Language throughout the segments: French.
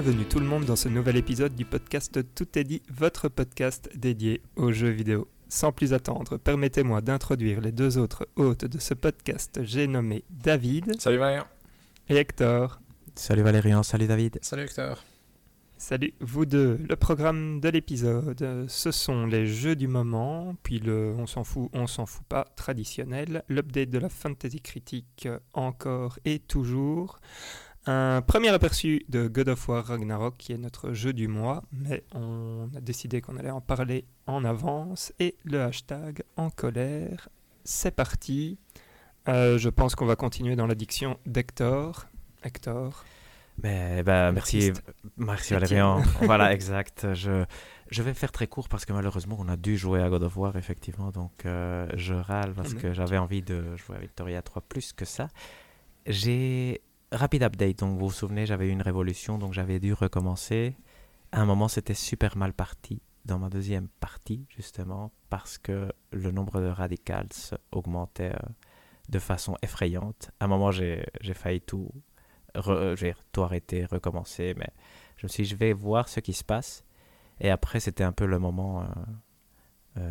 Bienvenue tout le monde dans ce nouvel épisode du podcast Tout est dit, votre podcast dédié aux jeux vidéo. Sans plus attendre, permettez-moi d'introduire les deux autres hôtes de ce podcast. J'ai nommé David. Salut Valérian. Et Hector. Salut Valérian, salut David. Salut Hector. Salut vous deux. Le programme de l'épisode, ce sont les jeux du moment, puis le on s'en fout, on s'en fout pas traditionnel, l'update de la fantasy critique encore et toujours, un premier aperçu de God of War Ragnarok qui est notre jeu du mois, mais on a décidé qu'on allait en parler en avance et le hashtag en colère. C'est parti. Euh, je pense qu'on va continuer dans l'addiction d'Hector. Hector. Mais, bah, merci, merci Valérian. voilà, exact. Je, je vais faire très court parce que malheureusement, on a dû jouer à God of War, effectivement. Donc, euh, je râle parce que j'avais envie de jouer à Victoria 3 plus que ça. J'ai. Rapide update. Donc, vous vous souvenez, j'avais eu une révolution, donc j'avais dû recommencer. À un moment, c'était super mal parti dans ma deuxième partie, justement, parce que le nombre de radicals augmentait euh, de façon effrayante. À un moment, j'ai failli tout re, tout arrêter, recommencer. Mais je me suis dit, je vais voir ce qui se passe. Et après, c'était un peu le moment euh,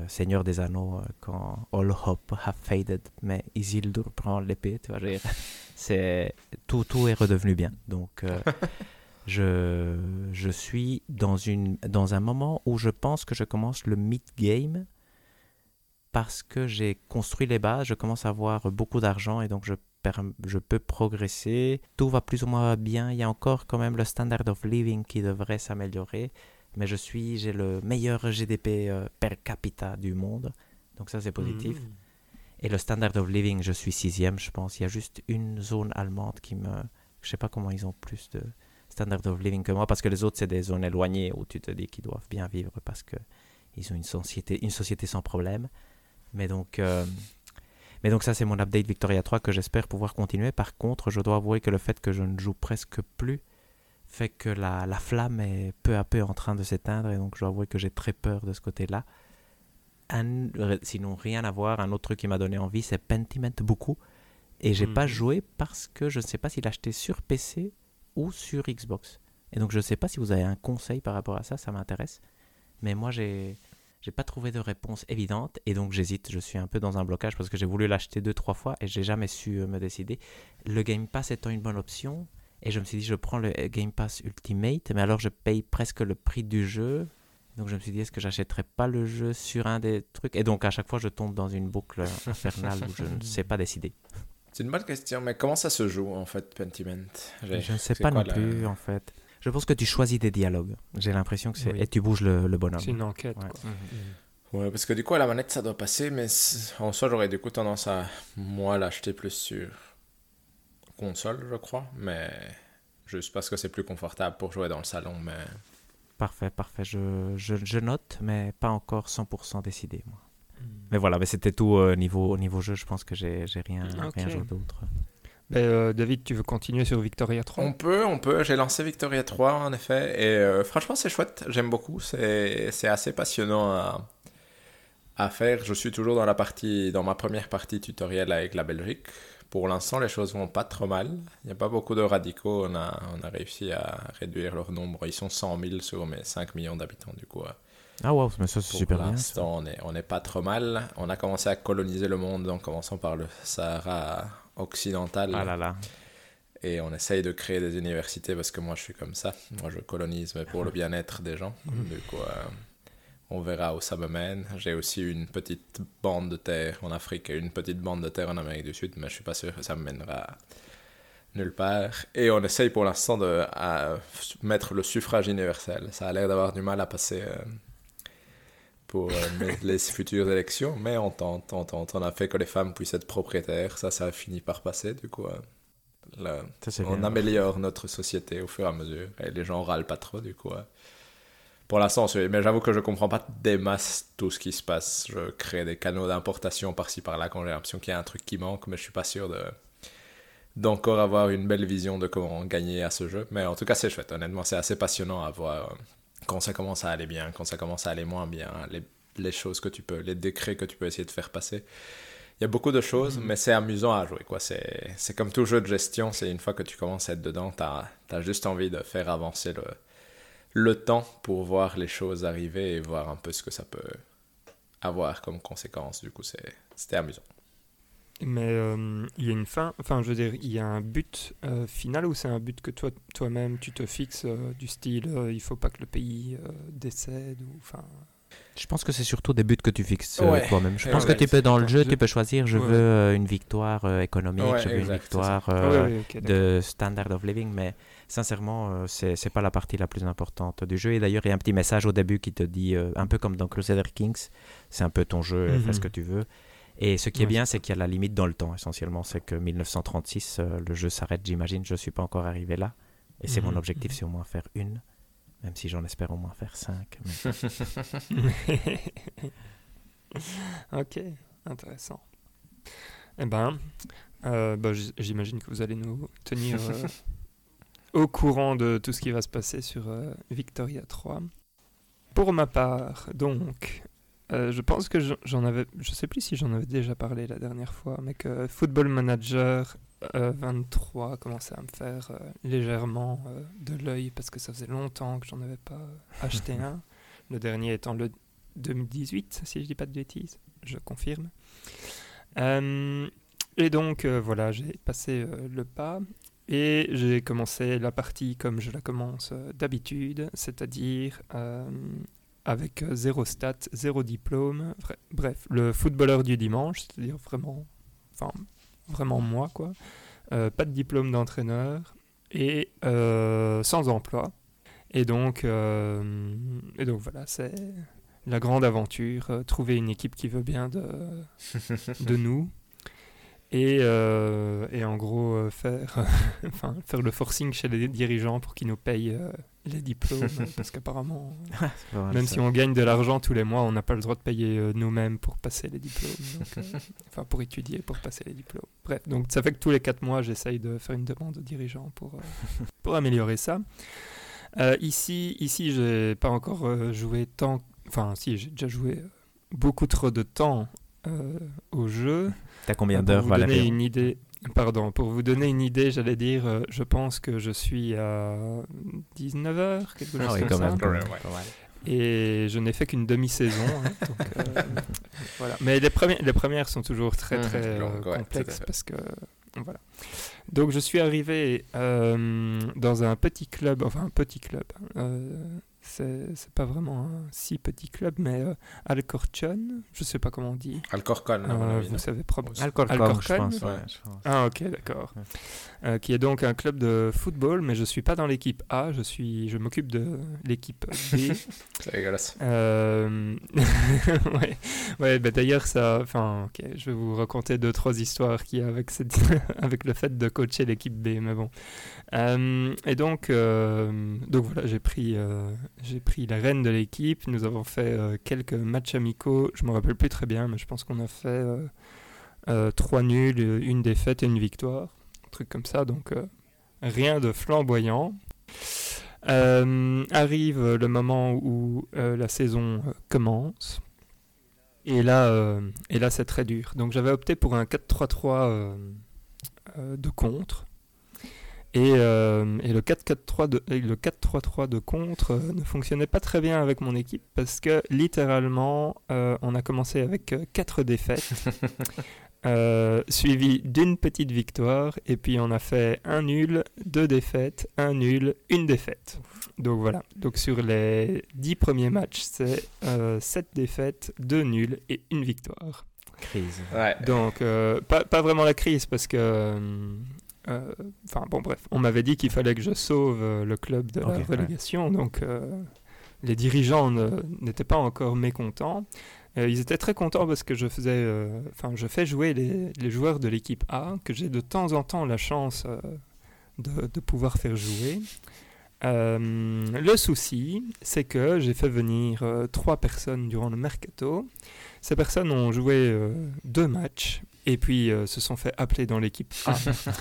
Seigneur des Anneaux, euh, quand All Hope have faded, mais Isildur prend l'épée, tu vois. C'est, tout, tout est redevenu bien. Donc, je, je suis dans, une, dans un moment où je pense que je commence le mid-game parce que j'ai construit les bases, je commence à avoir beaucoup d'argent et donc je je peux progresser. Tout va plus ou moins bien. Il y a encore quand même le standard of living qui devrait s'améliorer. Mais je suis, j'ai le meilleur GDP euh, per capita du monde. Donc ça, c'est positif. Mm. Et le standard of living, je suis sixième, je pense. Il y a juste une zone allemande qui me... Je sais pas comment ils ont plus de standard of living que moi, parce que les autres, c'est des zones éloignées où tu te dis qu'ils doivent bien vivre parce que ils ont une société, une société sans problème. Mais donc, euh, mais donc ça c'est mon update Victoria 3 que j'espère pouvoir continuer. Par contre, je dois avouer que le fait que je ne joue presque plus fait que la, la flamme est peu à peu en train de s'éteindre et donc je dois avouer que j'ai très peur de ce côté-là. sinon rien à voir, un autre truc qui m'a donné envie c'est Pentiment beaucoup. Et j'ai pas mhm. joué parce que je ne sais pas s'il acheté sur PC ou sur Xbox. Et donc je ne sais pas si vous avez un conseil par rapport à ça, ça m'intéresse. Mais moi j'ai j'ai pas trouvé de réponse évidente et donc j'hésite. Je suis un peu dans un blocage parce que j'ai voulu l'acheter deux trois fois et j'ai jamais su euh, me décider. Le Game Pass étant une bonne option et je me suis dit je prends le Game Pass Ultimate mais alors je paye presque le prix du jeu. Donc je me suis dit est-ce que j'achèterais pas le jeu sur un des trucs? Et donc à chaque fois je tombe dans une boucle infernale où je ne sais pas décider. C'est une bonne question mais comment ça se joue en fait Pentiment? Je ne sais pas non plus en fait. Je pense que tu choisis des dialogues. J'ai l'impression que c'est. Et tu bouges le, le bonhomme. C'est une enquête. Ouais. Quoi. Mhm. ouais. parce que du coup, à la manette, ça doit passer, mais en soi, j'aurais du coup tendance à, moi, l'acheter plus sur console, je crois. Mais juste parce que c'est plus confortable pour jouer dans le salon. Mais... Parfait, parfait. Je, je, je note, mais pas encore 100% décidé, moi. Mhm. Mais voilà, mais c'était tout au niveau, au niveau jeu. Je pense que j'ai rien, okay. rien d'autre. Ben, euh, David, tu veux continuer sur Victoria 3 On peut, on peut. J'ai lancé Victoria 3 en effet. Et euh, franchement, c'est chouette. J'aime beaucoup. C'est assez passionnant à, à, faire. Je suis toujours dans, la partie, dans ma première partie tutoriel avec la Belgique. Pour l'instant, les choses vont pas trop mal. Il n'y a pas beaucoup de radicaux. On a, on a réussi à réduire leur nombre. Ils sont 100 000 sur mes 5 millions d'habitants du coup. Ah wow, mais ça c'est super bien. Pour l'instant, on est, on est pas trop mal. On a commencé à coloniser le monde en commençant par le Sahara occidentale. Ah là là. Et on essaye de créer des universités parce que moi je suis comme ça. Moi je colonise mais pour le bien-être des gens. Mhm. Du coup, euh, on verra où ça me mène. J'ai aussi une petite bande de terre en Afrique et une petite bande de terre en Amérique du Sud, mais je suis pas sûr que ça me mènera nulle part. Et on essaye pour l'instant de mettre le suffrage universel. Ça a l'air d'avoir du mal à passer. Euh, pour euh, les futures élections, mais on tente, on tente. On a fait que les femmes puissent être propriétaires. Ça, ça a fini par passer, du coup. Euh, on améliore notre société au fur et à mesure. Et les gens râlent pas trop, du coup. Pour l'instant, mais j'avoue que je comprends pas des masses tout ce qui se passe. Je crée des canaux d'importation par-ci par-là quand j'ai l'impression qu'il y a un truc qui manque, mais je suis pas sûr de d'encore avoir une belle vision de comment gagner à ce jeu. Mais en tout cas, c'est chouette. Honnêtement, c'est assez passionnant à voir quand ça commence à aller bien, quand ça commence à aller moins bien, les, les, choses que tu peux, les décrets que tu peux essayer de faire passer. il y a beaucoup de choses, mais c'est amusant à jouer. quoi. C'est comme tout jeu de gestion, c'est une fois que tu commences à être dedans, tu as, as, juste envie de faire avancer le, le temps pour voir les choses arriver et voir un peu ce que ça peut avoir comme conséquence. Du coup, c'était amusant. Mais euh, il y a une fin, enfin je veux dire, il y a un but euh, final ou c'est un but que toi toi-même tu te fixes euh, du style il faut pas que le pays décède ou enfin. Je pense que c'est surtout des buts que tu fixes toi-même. Je pense que tu peux dans le jeu, tu peux choisir je veux une victoire économique, je veux une victoire de standard of living, mais sincèrement, c'est c'est pas la partie la plus importante du jeu. Et d'ailleurs, il y a un petit message au début qui te dit, un peu comme dans Crusader Kings, c'est un peu ton jeu, fais ce mhm. que tu veux. Et ce qui est bien, c'est qu'il y a la limite dans le temps, essentiellement. C'est que 1936, euh, le jeu s'arrête, j'imagine. Je ne suis pas encore arrivé là. Et c'est mon mhm. objectif, c'est au moins faire une. Même si j'en espère au moins faire cinq. ok, intéressant. Eh ben, euh, bah, j'imagine que vous allez nous tenir euh, au courant de tout ce qui va se passer sur Victoria 3. Pour ma part, donc, euh, je pense que j'en avais, je sais plus si j'en avais déjà parlé la dernière fois, mais que Football Manager 23 euh, commençait à me faire euh, légèrement de l'œil parce que ça faisait longtemps que j'en avais pas acheté un. Le dernier étant le 2018, si je dis pas de bêtises, je confirme. et donc voilà, j'ai passé le pas et j'ai commencé la partie comme je la commence d'habitude, c'est-à-dire avec euh, zéro stat, zéro diplôme. Bref, le footballeur du dimanche, c'est-à-dire vraiment, enfin, vraiment moi, quoi. Euh, pas de diplôme d'entraîneur et euh, sans emploi. Et donc, et donc voilà, c'est la grande aventure, trouver une équipe qui veut bien de, de nous. Et, et en gros, faire, enfin, faire le forcing chez les dirigeants pour qu'ils nous payent les diplômes, parce qu'apparemment, même si on gagne de l'argent tous les mois, on n'a pas le droit de payer euh, nous-mêmes pour passer les diplômes. Euh, enfin, pour étudier, pour passer les diplômes. Bref, donc ça fait que tous les quatre mois, j'essaye de faire une demande aux dirigeants pour, euh, pour améliorer ça. ici, ici j'ai pas encore joué tant. Enfin, si, j'ai déjà joué beaucoup trop de temps au jeu. T'as combien d'heures, Valérie une idée. Pardon, pour vous donner une idée, j'allais dire, euh, je pense que je suis à 19h, quelque ah chose comme ça. Et je n'ai fait qu'une demi-saison. Hein, euh, voilà. Mais les, premières, les premières sont toujours très, mmh, très euh, complexes parce que. Voilà. Donc je suis arrivé dans un petit club, enfin un petit club, c'est pas vraiment un si petit club, mais euh, Alcorcon, je sais pas comment on dit. Alcorcon, euh, vous savez probablement. Alcorcon, je pense. Ah ok, d'accord. Euh, qui est donc un club de football, mais je suis pas dans l'équipe A, je suis, je m'occupe de l'équipe B. c'est dégueulasse. Euh... ouais, ouais bah, d'ailleurs ça, enfin, ok, je vais vous raconter deux trois histoires qui avec cette, avec le fait de coacher l'équipe B, mais bon. Euh, et donc, donc voilà, j'ai pris j'ai pris la reine de l'équipe. Nous avons fait euh, quelques matchs amicaux. Je me rappelle plus très bien, mais je pense qu'on a fait euh, euh, trois nuls, une défaite et une victoire. Un truc comme ça. Donc rien de flamboyant. arrive le moment où la saison commence. Et là, et là c'est très dur. Donc j'avais opté pour un 4-3-3 de contre. Euh, et, le 4-4-3 de, le 4-3-3 de contre euh, ne fonctionnait pas très bien avec mon équipe parce que littéralement, euh, on a commencé avec 4 défaites, suivi d'une petite victoire, et puis on a fait un nul, deux défaites, un nul, une défaite. Donc voilà, donc sur les 10 premiers matchs, c'est 7 défaites, 2 nuls et une victoire. Crise. Donc, pas, pas, vraiment la crise parce que euh, enfin bon, bref, on m'avait dit qu'il fallait que je sauve euh, le club de la relégation, donc euh, les dirigeants n'étaient pas encore mécontents. ils étaient très contents parce que je faisais, enfin, je fais jouer les, les joueurs de l'équipe A, que j'ai de temps en temps la chance de, de, pouvoir faire jouer. le souci, c'est que j'ai fait venir trois personnes durant le mercato. Ces personnes ont joué deux matchs et puis euh, se sont fait appeler dans l'équipe A.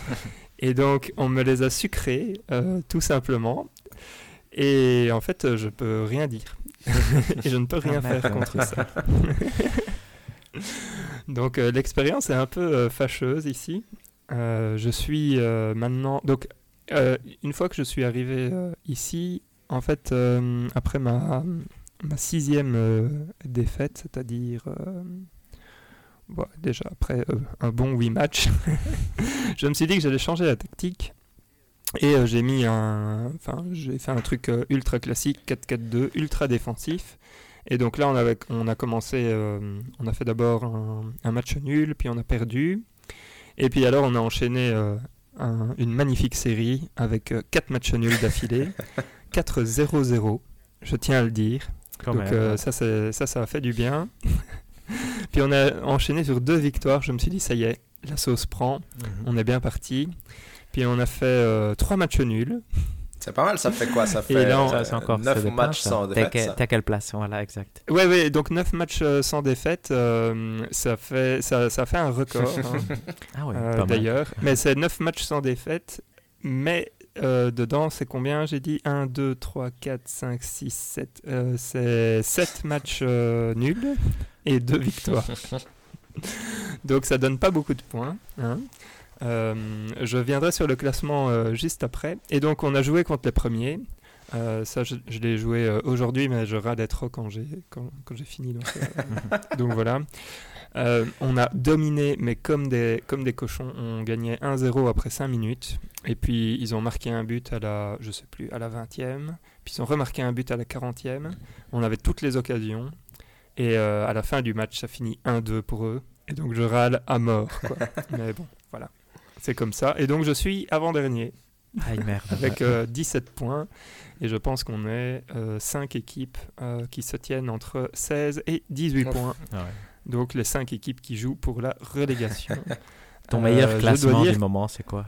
et donc, on me les a sucrés, euh, tout simplement. Et en fait, euh, je peux rien dire. et je ne peux rien ah, faire contre ça. Donc l'expérience est un peu fâcheuse ici. je suis maintenant... Donc une fois que je suis arrivé ici, en fait, après ma, ma sixième défaite, c'est-à-dire déjà après un bon 8 matchs, je me suis dit que j'allais changer la tactique et euh, j'ai mis un, enfin, j'ai fait un truc euh, ultra classique, 4-4-2, ultra défensif. Et donc là, on, avait, on a commencé, euh, on a fait d'abord un, match nul, puis on a perdu. Et puis alors, on a enchaîné une magnifique série avec 4 matchs nuls d'affilée, 4-0-0, je tiens à le dire. donc ça, ça, ça a fait du bien. puis on a enchaîné sur deux victoires. Je me suis dit, ça y est, la sauce prend, mhm. on est bien parti. Puis on a fait euh, trois matchs nuls. C'est pas mal, ça fait quoi? Ça fait encore, 9 matchs sans défaite. T'as quelle place? Voilà, exact. Ouais, ouais, donc 9 matchs euh, sans défaite, euh, ça, fait, ça, ça, fait un record. Hein. ah ouais, D'ailleurs. Mais c'est 9 matchs sans défaite, mais dedans, c'est combien J'ai dit? 1, 2, 3, 4, 5, 6, 7. c'est 7 matchs nuls et 2 victoires. donc ça donne pas beaucoup de points. Hein. Euh, je viendrai sur le classement euh, juste après. Et donc, on a joué contre les premiers. Euh, ça, je, l'ai joué aujourd'hui, mais je râle trop quand j'ai quand, quand j'ai fini. Donc, donc voilà. On a dominé, mais comme des, comme des cochons. On gagnait 1-0 après 5 minutes. Et puis, ils ont marqué un but à la, je sais plus, à la 20e. Puis, ils ont remarqué un but à la 40e. On avait toutes les occasions. Et à la fin du match, ça finit 1-2 pour eux. Et donc, je râle à mort. Quoi. mais bon, voilà. C'est comme ça. Et donc je suis avant-dernier. avec 17 euh, points. Et je pense qu'on est 5 euh, équipes euh, qui se tiennent entre 16 et 18 points. Ah donc les 5 équipes qui jouent pour la relégation. Ton meilleur classement du moment, c'est quoi?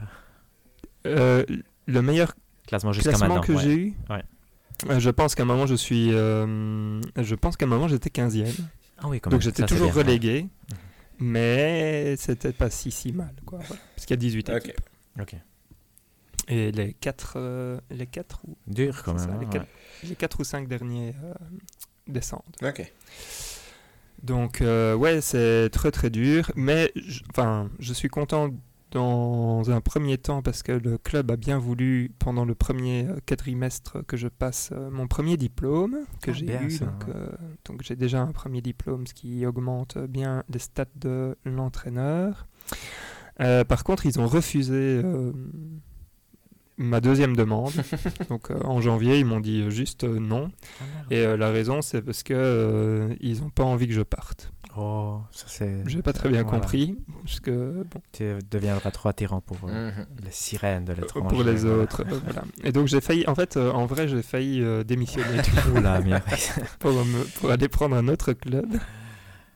Le meilleur classement, classement que j'ai eu? Je pense qu'à un moment, je suis. je pense qu'à un moment, j'étais 15e. Ah oui, Donc j'étais toujours relégué. Mhm. Mais c'était pas si si mal quoi. Parce qu'il y a 18 équipes. Ok. Et les 4 euh, les 4 ou dur quand même hein, les, 4, ou 5 derniers euh, descendent. Ok donc euh, ouais c'est très très dur mais enfin je suis content dans un premier temps parce que le club a bien voulu pendant le premier euh, quadrimestre que je passe euh, mon premier diplôme que ah, j'ai eu. Euh, donc, j'ai déjà un premier diplôme, ce qui augmente bien les stats de l'entraîneur. par contre, ils ont refusé ma deuxième demande. donc en janvier, ils m'ont dit juste non. Ah, Et la raison, c'est parce que ils n'ont pas envie que je parte. Oh, ça c'est. J'ai pas très bien compris. Parce que, bon. Tu deviendras trop attirant pour euh, mhm. les sirènes de l'étranger. Pour les autres. Euh, voilà. Et donc j'ai failli. En fait, euh, en vrai, j'ai failli démissionner. Oula, pour, pour aller prendre un autre club.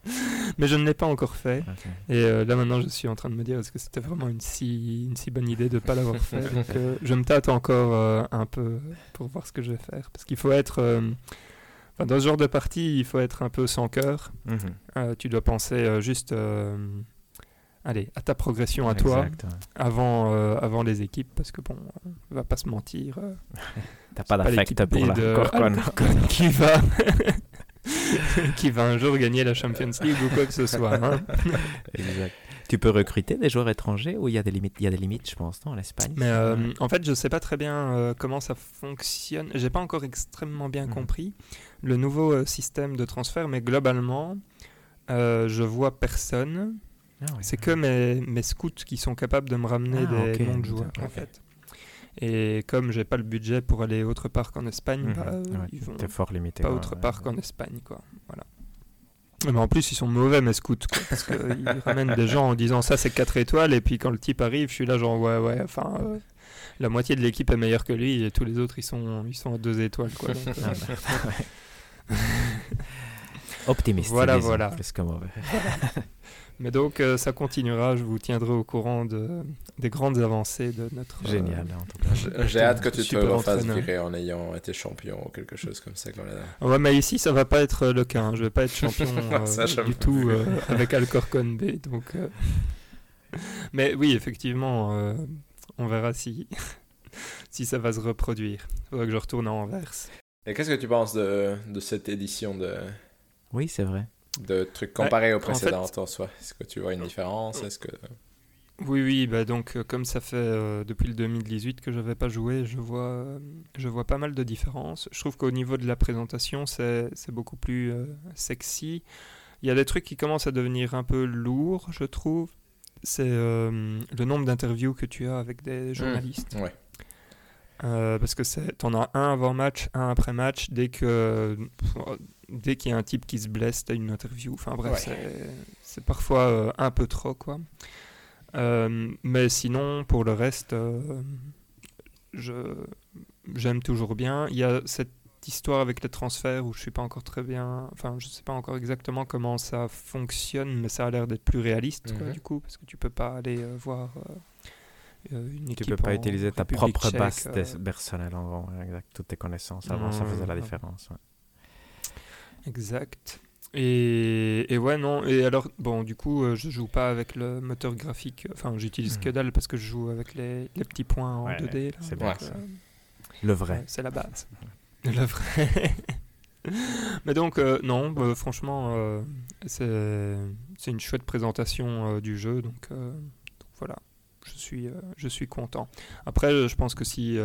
Mais je ne l'ai pas encore fait. Et là maintenant, je suis en train de me dire est-ce que c'était vraiment une si, une si bonne idée de ne pas l'avoir fait? Donc je me tâte encore un peu pour voir ce que je vais faire. Parce qu'il faut être dans ce genre de partie, il faut être un peu sans cœur. Mhm. Euh, tu dois penser euh, juste euh, allez, à ta progression à toi avant, avant les équipes parce que bon, on va pas se mentir. T'as pas d'affect pour la qui va qui va un jour gagner la Champions League ou quoi que ce soit. Hein. exact. Tu peux recruter des joueurs étrangers ou il y a des limites? Il y a des limites, je pense, non, en Espagne? Mais en fait, je sais pas très bien comment ça fonctionne. J'ai pas encore extrêmement bien mhm. compris le nouveau euh, système de transfert, mais globalement, euh, je vois personne. Ah c'est que mes, mes, scouts qui sont capables de me ramener ah, des noms de joueurs, en fait. Et comme j'ai pas le budget pour aller autre part qu'en Espagne, mhm. bah, ils vont fort limité, pas autre part qu'en Espagne, quoi. Voilà. Mais en plus, ils sont mauvais, mes scouts, parce qu'ils ramènent des gens en disant ça, c'est 4 étoiles, et puis quand le type arrive, je suis là, genre, ouais, ouais, enfin, euh, la moitié de l'équipe est meilleure que lui, et tous les autres, ils sont, ils sont à 2 étoiles, quoi. Ah, bah, Optimiste. Voilà, voilà. Mais donc, euh, ça continuera. Je vous tiendrai au courant de, des grandes avancées de notre. Euh, Génial, en tout cas. J'ai hâte que tu te refasses virer en ayant été champion ou quelque chose comme ça. Ouais, mais ici, ça va pas être le cas. Hein. Je vais pas être champion euh, du tout avec Alcorcon B. Donc, mais oui, effectivement, on verra si, si ça va se reproduire. Il faudra que je retourne à Anvers. Et qu'est-ce que tu penses de, de cette édition de... Oui, c'est vrai. De trucs comparés aux précédentes en, soi Est-ce que tu vois une différence? Est-ce que oui, oui, bah donc euh, comme ça fait euh, depuis le 2018 que je n'avais pas joué, je vois, euh, je vois pas mal de différences. Je trouve qu'au niveau de la présentation, c'est beaucoup plus sexy. Il y a des trucs qui commencent à devenir un peu lourds, je trouve. C'est le nombre d'interviews que tu as avec des mmh, journalistes. ouais. parce que t'en as un avant match, un après match. Dès que dès qu'il y a un type qui se blesse, t'as une interview. Enfin bref, c'est parfois un peu trop quoi. Euh, mais sinon, pour le reste, euh, j'aime toujours bien. Il y a cette histoire avec les transferts où je suis pas encore très bien. Enfin, je sais pas encore exactement comment ça fonctionne, mais ça a l'air d'être plus réaliste, du coup, parce que tu peux pas aller euh, voir. une équipe tu peux pas utiliser ta propre base personnelle en gros, exact. Toutes tes connaissances avant, ça faisait la différence. Exact. Et, et, ouais, non. Et alors, bon, du coup, euh, je joue pas avec le moteur graphique. Enfin, j'utilise que hmm. dalle parce que je joue avec les, les petits points en 2D. C'est bien. Euh, le vrai. c'est la base. le vrai. Mais donc, euh, non, bah, franchement, c'est une chouette présentation du jeu. Donc, donc, voilà, je suis, je suis content. Après, je pense que si,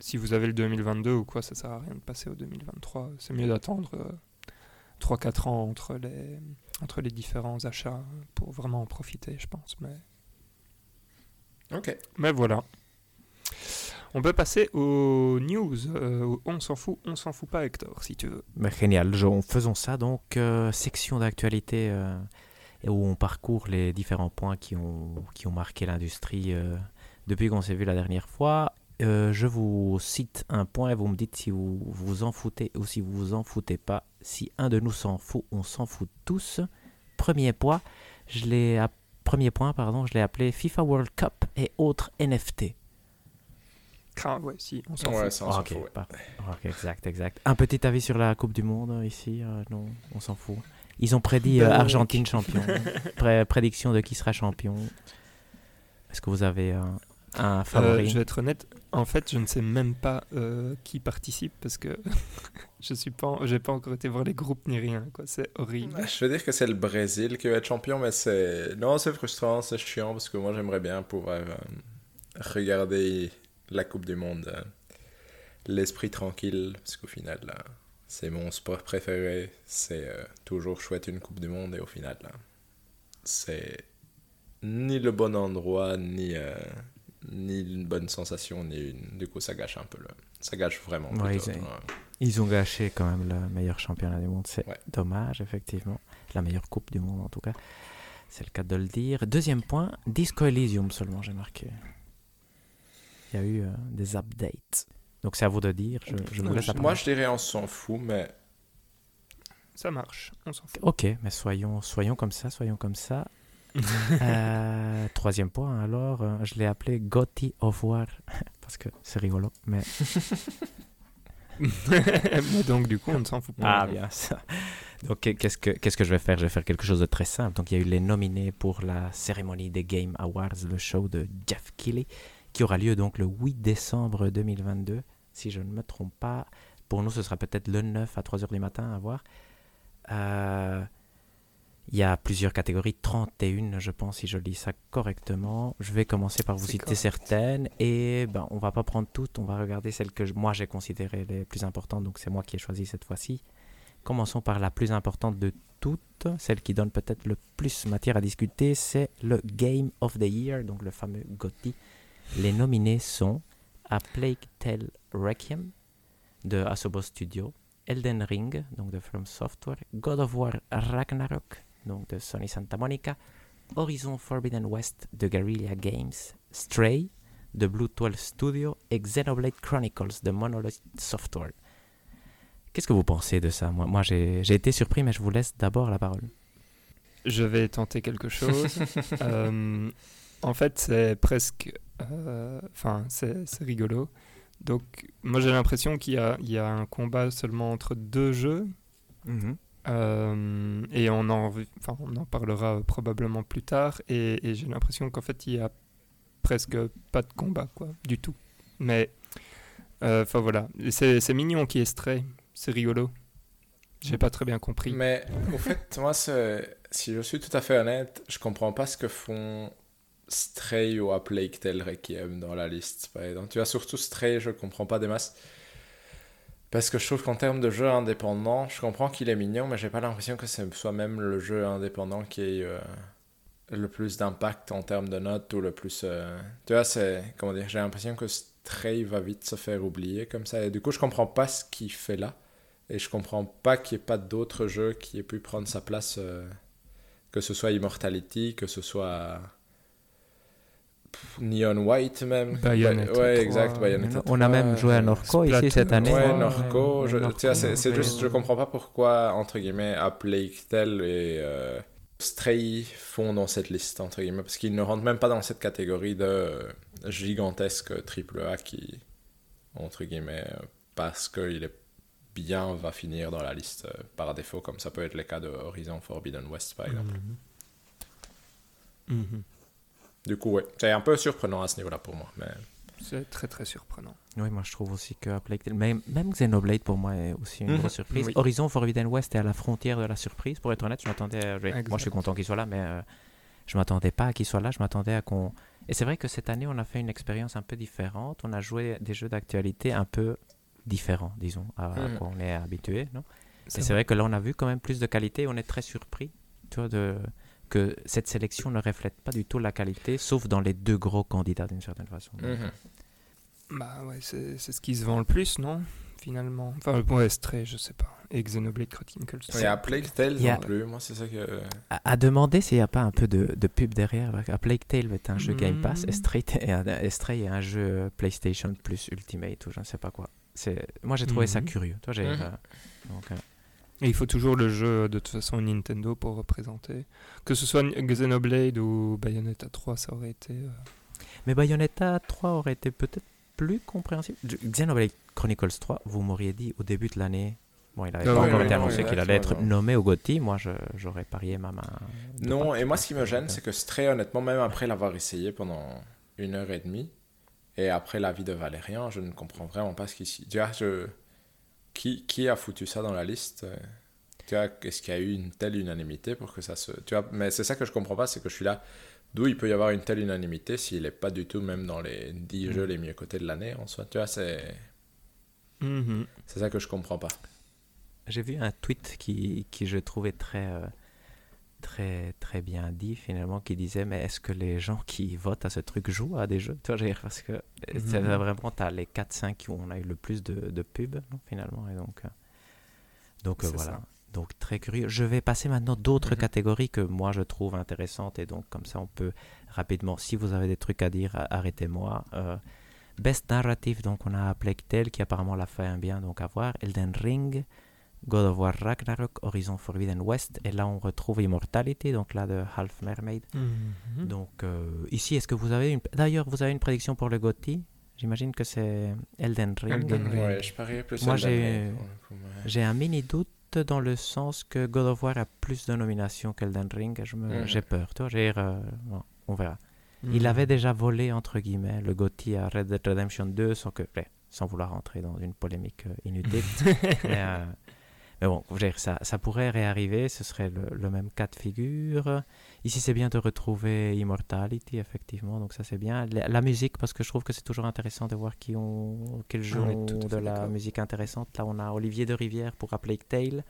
si vous avez le 2022 ou quoi, ça sert à rien de passer au 2023. C'est mieux d'attendre 3-4 ans entre les, entre les différents achats pour vraiment en profiter, je pense. Mais, ok. mais voilà. On peut passer aux news. Euh, on s'en fout, on s'en fout pas, Hector, si tu veux. Mais génial. Faisons ça donc. Euh, section d'actualité euh, où on parcourt les différents points qui ont, qui ont marqué l'industrie depuis qu'on s'est vu la dernière fois. Euh, je vous cite un point et vous me dites si vous vous en foutez ou si vous vous en foutez pas. Si un de nous s'en fout, on s'en fout tous. Premier point, je l'ai premier point pardon, je l'ai appelé FIFA World Cup et autres NFT. Ah ouais, si, on s'en fout. Ça, exact, exact. Un petit avis sur la Coupe du Monde euh, ici, euh, non, on s'en fout. Ils ont prédit Argentine champion. prédiction de qui sera champion. Est-ce que vous avez un favori Je vais être honnête, en fait, je ne sais même pas euh, qui participe parce que je suis pas, j'ai pas encore été voir les groupes ni rien. Quoi, c'est horrible. Je veux dire que c'est le Brésil qui va être champion, mais c'est non, c'est frustrant, c'est chiant parce que moi j'aimerais bien pouvoir euh, regarder la Coupe du Monde, euh, l'esprit tranquille, parce qu'au final, là, c'est mon sport préféré. C'est toujours chouette une Coupe du Monde et au final, là, c'est ni le bon endroit ni ni une bonne sensation, ni une... du coup ça gâche un peu le... ça gâche vraiment. ils, ont gâché quand même le meilleur championnat du monde, c'est dommage effectivement, la meilleure coupe du monde en tout cas, c'est le cas de le dire. Deuxième point, Disco Elysium seulement j'ai marqué. Il y a eu euh, des updates, donc c'est à vous de dire. Je, Moi je dirais on s'en fout, mais ça marche, on s'en fout. Ok, mais soyons, soyons comme ça, soyons comme ça. Euh, troisième point, alors, euh, je l'ai appelé Gotti of War, parce que c'est rigolo, mais... donc, du coup, on ne s'en fout pas. Ah, bien ça. Donc, qu'est-ce que, qu'est-ce que je vais faire? Je vais faire quelque chose de très simple. Donc, il y a eu les nominés pour la cérémonie des Game Awards, le show de Jeff Keighley, qui aura lieu donc le 8 décembre 2022, si je ne me trompe pas. Pour nous, ce sera peut-être le 9 à 3h du matin à voir. Euh, il y a plusieurs catégories, 31 je pense si je lis ça correctement. Je vais commencer par vous citer certaines et ben, on va pas prendre toutes, on va regarder celles que moi j'ai considérées les plus importantes, donc c'est moi qui ai choisi cette fois-ci. Commençons par la plus importante de toutes, celle qui donne peut-être le plus matière à discuter, c'est le Game of the Year, donc le fameux GOTY. Les nominés sont A Plague Tale Requiem de Asobo Studio, Elden Ring, donc de From Software, God of War Ragnarok, donc de Sony Santa Monica, Horizon Forbidden West de Guerrilla Games, Stray de Blue 12 Studio et Xenoblade Chronicles de Monolith Software. Qu'est-ce que vous pensez de ça? Moi, moi j'ai été surpris, mais je vous laisse d'abord la parole. Je vais tenter quelque chose. Euh, en fait, c'est presque... Euh, enfin, c'est rigolo. Donc, moi, j'ai l'impression qu'il y, y, a un combat seulement entre deux jeux. Mm-hmm. Euh, et on en, en parlera probablement plus tard. Et, j'ai l'impression qu'en fait, il y a presque pas de combat, quoi, du tout. Mais, euh, enfin voilà, c'est mignon qui est stray, c'est rigolo. J'ai pas très bien compris. Mais au fait, moi, si je suis tout à fait honnête, je comprends pas ce que font Stray ou Plague Tale Requiem dans la liste. Tu vois, surtout Stray, je comprends pas des masses. Parce que je trouve qu'en termes de jeu indépendant, je comprends qu'il est mignon, mais j'ai pas l'impression que ce soit même le jeu indépendant qui ait euh, le plus d'impact en termes de notes ou le plus. Euh, tu vois, c'est. Comment dire J'ai l'impression que Stray va vite se faire oublier comme ça. Et du coup, je comprends pas ce qu'il fait là. Et je comprends pas qu'il n'y ait pas d'autres jeux qui aient pu prendre sa place. Euh, que ce soit Immortality, que ce soit. Neon White même. Bayonetta ouais, exact. Bayonetta On a même joué à Norco ici cette année. Ouais, Norco. Je, c'est juste, je comprends pas pourquoi, entre guillemets, A Plague Tale et euh, Stray font dans cette liste, entre guillemets, parce qu'ils ne rentrent même pas dans cette catégorie de euh, gigantesque triple A qui, entre guillemets, euh, parce qu'il est bien, va finir dans la liste par défaut, comme ça peut être le cas de Horizon Forbidden West, par exemple. Mm -hmm. Du coup, ouais, c'est un peu surprenant à ce niveau-là pour moi. Mais... C'est très très surprenant. Oui, moi je trouve aussi que même, même Xenoblade pour moi est aussi une mhm. grosse surprise. Horizon Forbidden West est à la frontière de la surprise. Pour être honnête, je m'attendais. Moi je suis content qu'il soit là, mais euh, je m'attendais pas à qu'il soit là. Je m'attendais à qu'on. Et c'est vrai que cette année on a fait une expérience un peu différente. On a joué des jeux d'actualité un peu différents, disons, à, mhm. quoi on est habitué. Non? Et c'est vrai que là on a vu quand même plus de qualité. On est très surpris, tu vois, de que cette sélection ne reflète pas du tout la qualité, sauf dans les deux gros candidats d'une certaine façon. Mhm. Bah ouais, c'est ce qui se vend le plus, non Finalement? Enfin, bon, Estray, je sais pas. Et Xenoblade Chronicles. Il y a Plague Tale non plus, moi c'est ça que... À, demander s'il n'y a pas un peu de, de pub derrière. A Plague Tale est un jeu Game Pass, hmm. Estray est, un, jeu PlayStation Plus Ultimate ou je ne sais pas quoi. Moi j'ai trouvé ça hmm. curieux. Toi, j'ai... Hmm. Euh, donc, euh, et il faut toujours le jeu de toute façon Nintendo pour représenter. Que ce soit Xenoblade ou Bayonetta 3, ça aurait été. Euh, Mais Bayonetta 3 aurait été peut-être plus compréhensible. Xenoblade Chronicles 3, vous m'auriez dit au début de l'année. Bon, il n'avait ah pas encore été annoncé qu'il allait être nommé au GOTY. Moi, j'aurais parié ma main. Non, et moi, ce qui me gêne, c'est que très honnêtement, même après l'avoir essayé pendant une heure et demie, et après l'avis de Valérian, je ne comprends vraiment pas ce qui. Tu vois, je qui, qui, a foutu ça dans la liste euh, tu vois, Est-ce qu'il y a eu une telle unanimité pour que ça se. Tu vois, mais c'est ça que je comprends pas, c'est que je suis là. D'où il peut y avoir une telle unanimité s'il n'est pas du tout même dans les 10 jeux les mieux cotés de l'année en soi. Tu vois, c'est. Mm-hmm. C'est ça que je comprends pas. J'ai vu un tweet qui, qui je trouvais très. Euh, très très bien dit finalement qui disait mais est-ce que les gens qui votent à ce truc jouent à des jeux? Toi j'ai parce que c'est mhm. vraiment tu as les 4 5 où on a eu le plus de, de pubs finalement et donc euh, donc euh, voilà. donc très curieux. Je vais passer maintenant d'autres mhm. catégories que moi je trouve intéressantes et donc comme ça on peut rapidement si vous avez des trucs à dire arrêtez-moi. Euh, Best Narrative donc on a Plague Tale qui apparemment l'a fait un bien donc à voir. Elden Ring God of War Ragnarok, Horizon Forbidden West, et là on retrouve Immortality, donc là de Half Mermaid. Mhm. Donc euh, ici, est-ce que vous avez une... D'ailleurs, vous avez une prédiction pour le GOTY J'imagine que c'est Elden Ring. Ouais, je parie plus Moi, j'ai, j'ai un mini doute dans le sens que God of War a plus de nominations qu'Elden Ring. Je me... Mhm. J'ai peur. Toi, j'ai... Euh, on verra. Il mhm. avait déjà volé, entre guillemets, le GOTY à Red Dead Redemption 2 sans, que, sans vouloir rentrer dans une polémique euh, inutile. Mais, mais bon, ça, ça pourrait réarriver, ce serait le, même cas de figure. Ici, c'est bien de retrouver Immortality, effectivement, donc ça c'est bien. La, musique, parce que je trouve que c'est toujours intéressant de voir qui ont, quels jeux ont de la musique intéressante. Là, on a Olivier de Rivière pour Plague Tale,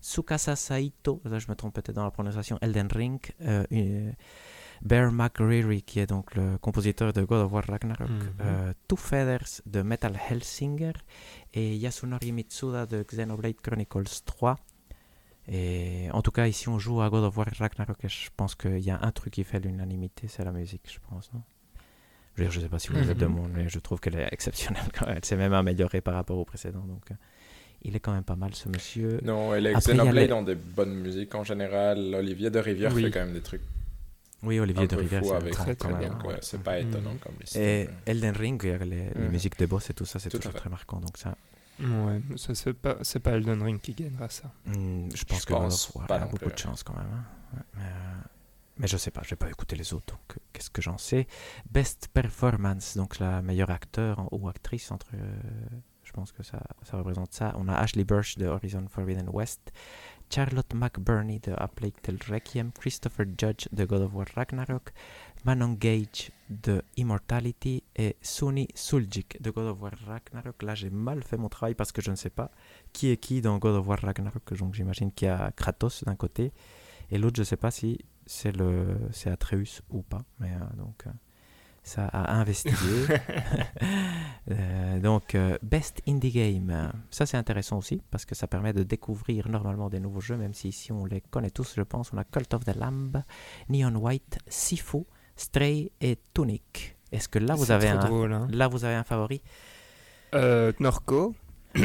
Tsukasa Saito, là je me trompe peut-être dans la prononciation, Elden Ring, euh, Bear McCreary, qui est donc le compositeur de God of War Ragnarok, mhm. euh, Two Feathers de Metal Hellsinger et Yasunori Mitsuda de Xenoblade Chronicles 3. Et en tout cas, ici, on joue à God of War Ragnarok et je pense qu'il y a un truc qui fait l'unanimité, c'est la musique, je pense. Non? Je ne sais pas si vous êtes de mhm. monde, mais je trouve qu'elle est exceptionnelle quand Elle s'est même améliorée par rapport au précédent. Donc, euh, il est quand même pas mal, ce monsieur. Non, elle est Xenoblade ont des bonnes musiques en général. Olivier de Rivière fait quand même des trucs oui, Olivier de Rivière, c'est très, très bien. c'est pas étonnant comme. Et Elden Ring, les, les mm. musiques de boss et tout ça, c'est toujours très marquant. Donc ça... Ouais, ça c'est pas, c'est pas Elden Ring qui gagnera ça. Mm, je pense que pense pas a beaucoup de chance quand même. Hein. mais, euh, mais, je sais pas, je vais pas écouter les autres, donc euh, qu'est-ce que j'en sais Best Performance, donc la meilleure acteur ou actrice entre... Euh, je pense que ça, ça représente ça. On a Ashley Burch de Horizon Forbidden West, Charlotte McBurney de A Plague Tale Requiem, Christopher Judge de God of War Ragnarok, Manon Gage de Immortality et Suni Suljic de God of War Ragnarok. Là, j'ai mal fait mon travail parce que je ne sais pas qui est qui dans God of War Ragnarok. Donc, j'imagine qu'il y a Kratos d'un côté et l'autre, je ne sais pas si c'est le c'est Atreus ou pas. Mais euh, donc. Euh, ça à investiguer. Euh, donc, Best Indie Game, ça c'est intéressant aussi parce que ça permet de découvrir normalement des nouveaux jeux, même si ici on les connaît tous, je pense. On a Cult of the Lamb, Neon White, Sifu, Stray et Tunic. Est-ce que là vous, avez un, hein. là vous avez un favori? Euh, Norco.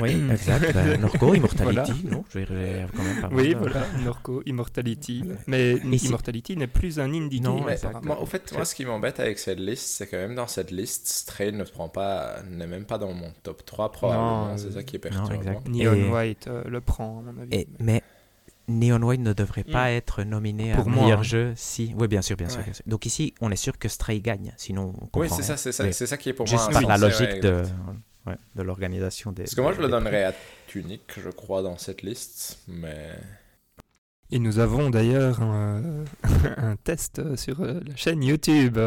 Oui, exact. Ben, Norco, Immortality, non Je vais quand même pas Oui, voilà, Norco, Immortality. Mais Immortality n'est plus un indie non, au fait, moi, ce qui m'embête avec cette liste, c'est que même dans cette liste, Stray ne prend pas, n'est même pas dans mon top 3 probablement. C'est ça qui est perturbant. Neon White euh, le prend, à mon avis. Et, mais Neon White ne devrait pas mm. être nominé à meilleur hein. jeu si. Oui, bien sûr, bien sûr, Donc ici, on est sûr que Stray gagne, sinon on comprend. Oui, c'est ça, c'est ça, ça, qui est pour moi. Juste par la logique de, de l'organisation des. Parce que moi, je le donnerais à Tunic, je crois, dans cette liste, mais. Et nous avons d'ailleurs un, un, test sur euh, la chaîne YouTube.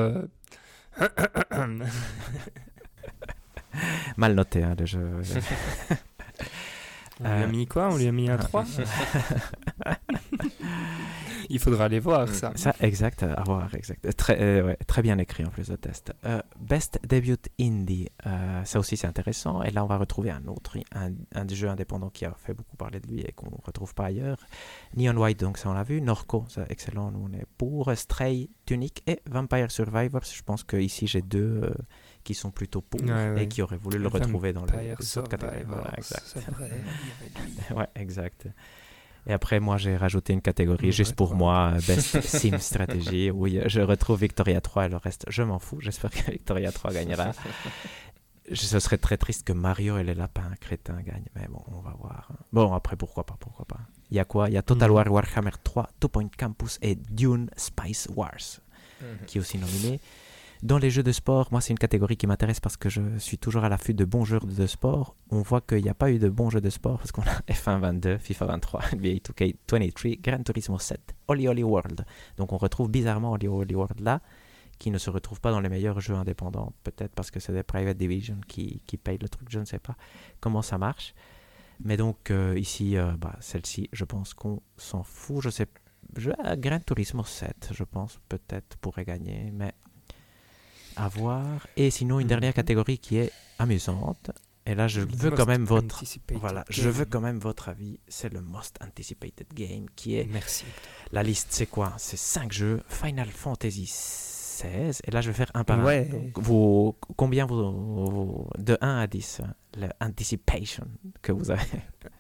Mal noté, hein, le jeu. On lui a euh, mis quoi? On lui a mis un 3 Il faudra aller voir ça. Ça, exact, à voir, exact. Très, euh, très bien écrit en plus de test. Euh, Best Debut Indie, ça aussi c'est intéressant. Et là, on va retrouver un autre, un, un des jeux indépendants qui a fait beaucoup parler de lui et qu'on ne retrouve pas ailleurs. Neon White, donc ça on l'a vu. Norco, ça, excellent, nous on est pour. Stray, Tunic et Vampire Survivors. Je pense que ici j'ai deux qui sont plutôt pour et qui auraient voulu le retrouver dans le catégorie. Voilà, exact. ouais, exact. Et après, moi, j'ai rajouté une catégorie juste pour moi, Best Sim Stratégie. Oui, je retrouve Victoria 3 et le reste, je m'en fous. J'espère que Victoria 3 gagnera. Ce serait très triste que Mario et les lapins crétins gagnent, mais bon, on va voir. Bon, après, pourquoi pas, pourquoi pas. Il y a quoi? Il y a Total mm. War Warhammer 3, Two Point Campus et Dune Spice Wars, mm-hmm. qui est aussi nominé. Dans les jeux de sport, moi c'est une catégorie qui m'intéresse parce que je suis toujours à l'affût de bons jeux de sport. On voit qu'il n'y a pas eu de bons jeux de sport parce qu'on a F1 22, FIFA 23, NBA 2K23, Gran Turismo 7, Oli Oli World. Donc on retrouve bizarrement Oli Oli World là, qui ne se retrouve pas dans les meilleurs jeux indépendants. Peut-être parce que c'est des private division qui, qui payent le truc, je ne sais pas comment ça marche. Mais donc euh, ici, euh, bah, celle-ci, je pense qu'on s'en fout. Je sais, je, Gran Turismo 7, je pense, peut-être pourrait gagner, mais à voir. Et sinon, une dernière catégorie qui est amusante. Et là, je veux quand même votre voilà, je veux quand même votre avis. C'est le most anticipated game qui est. Merci. La liste, c'est quoi? C'est 5 jeux. Final Fantasy 16. Et là, je vais faire un par ouais. un. Vous, combien vous, de 1 à 10 le anticipation que vous avez?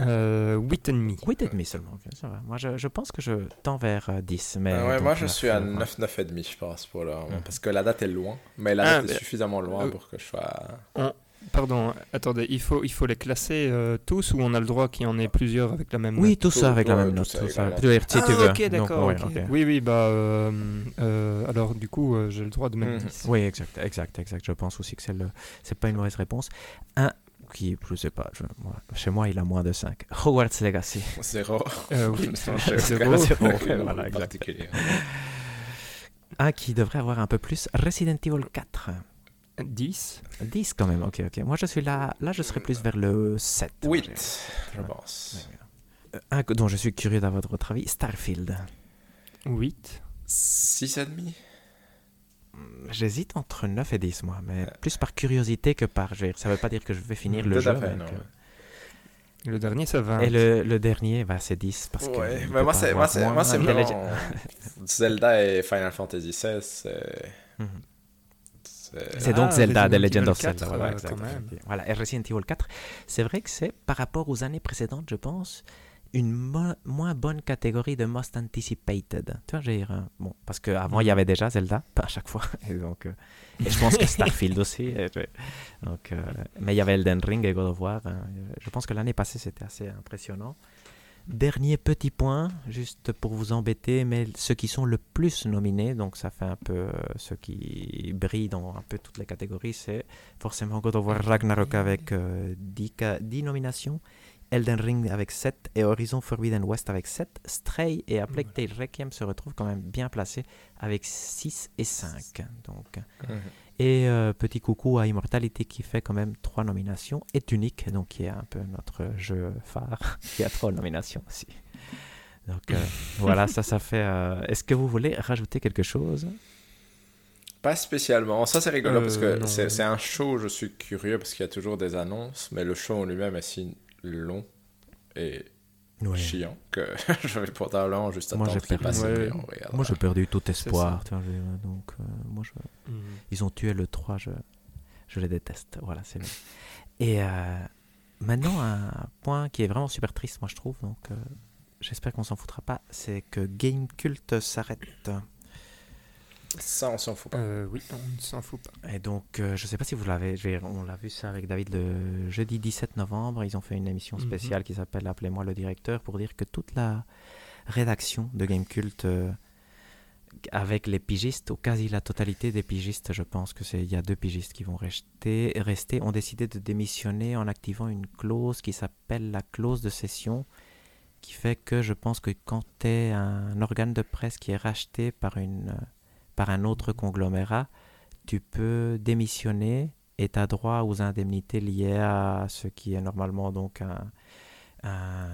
euh, 8,5. 8,5 seulement, ça va. Moi, je, je, pense que je tends vers 10. Euh, mais ah ouais, moi, je suis à 9, 9,5, je pense, pour là. Mhm. Parce que la date est loin. Mais la ah, date est suffisamment loin euh, pour que je sois. Pardon, attendez, il faut, il faut les classer euh, tous ou on a le droit qu'il y en ait plusieurs avec la même note? Oui, tous ça avec la même note. Tout ça. Tu ah, tu veux. ok, d'accord. Oui, oui, bah. alors, du coup, j'ai le droit de mettre 10. Mhm. Oui, exact, exact, exact. Je pense aussi que c'est, le... c'est pas une mauvaise réponse. Un qui, je sais pas, chez moi il a moins de 5. Hogwarts Legacy. Zéro. Euh, oui, zéro. zéro. voilà. Un qui devrait avoir un peu plus, Resident Evil 4. 10 10 quand même, ok, ok. Moi je suis là, là je serais plus vers le 7. 8, je pense. Un dont je suis curieux d'avoir votre avis, Starfield. 8. 6,5 J'hésite entre 9 et 10, moi, mais plus par curiosité que par. Je ça ne veut pas dire que je vais finir le jeu. Euh, le dernier, ça va. Et le, le dernier, bah, c'est 10. Parce ouais, que mais moi, c'est, moi, c'est, moi, c'est vraiment... Zelda et Final Fantasy XVI, c'est. Mhm. C'est donc ah, Zelda, The Legend of Zelda. Voilà, voilà, et Resident Evil 4. C'est vrai que c'est par rapport aux années précédentes, je pense, une moins bonne catégorie de Most Anticipated. Tu vois, j'ai bon, parce qu'avant, il y mm. avait déjà Zelda, pas à chaque fois. Et, donc, euh, et je pense que Starfield aussi. donc, euh, mais il y avait Elden Ring et God of War. Hein. Je pense que l'année passée, c'était assez impressionnant. Dernier petit point, juste pour vous embêter, mais ceux qui sont le plus nominés, donc ça fait un peu euh, ceux qui brillent dans un peu toutes les catégories, c'est forcément God of War Ragnarok avec 10, euh, 10, nominations, Elden Ring avec 7 et Horizon Forbidden West avec 7. Stray et A Plague Tale Requiem se retrouvent quand même bien placés avec 6 et 5. Donc. Et euh, petit coucou à Immortality qui fait quand même trois nominations, est unique, donc qui est un peu notre jeu phare, qui a trois nominations aussi. Donc euh, voilà, ça, ça fait. Euh, est-ce que vous voulez rajouter quelque chose? Pas spécialement. Ça, c'est rigolo parce que c'est un show, je suis curieux parce qu'il y a toujours des annonces, mais le show en lui-même est si long et chiant que je vais probablement juste attendre qu'il passe Moi, j'ai perdu tout espoir. donc, moi, je... Mhm. ils ont tué le 3, je, je les déteste. Voilà, c'est Et euh, maintenant, un point qui est vraiment super triste, moi, je trouve. Donc, euh, j'espère qu'on s'en foutra pas. C'est que Game Cult s'arrête. Ça, on s'en fout pas. Euh, oui, on ne s'en fout pas. Et donc, euh, je ne sais pas si vous l'avez, on l'a vu ça avec David le jeudi 17 novembre. Ils ont fait une émission mhm. spéciale qui s'appelle Appelez-moi le directeur pour dire que toute la rédaction de Game Cult, euh, avec les pigistes, ou quasi la totalité des pigistes, je pense que c'est il y a deux pigistes qui vont rester, rester, ont décidé de démissionner en activant une clause qui s'appelle la clause de cession qui fait que je pense que quand tu es un organe de presse qui est racheté par une par un autre conglomérat, tu peux démissionner et tu as droit aux indemnités liées à ce qui est normalement donc un, un,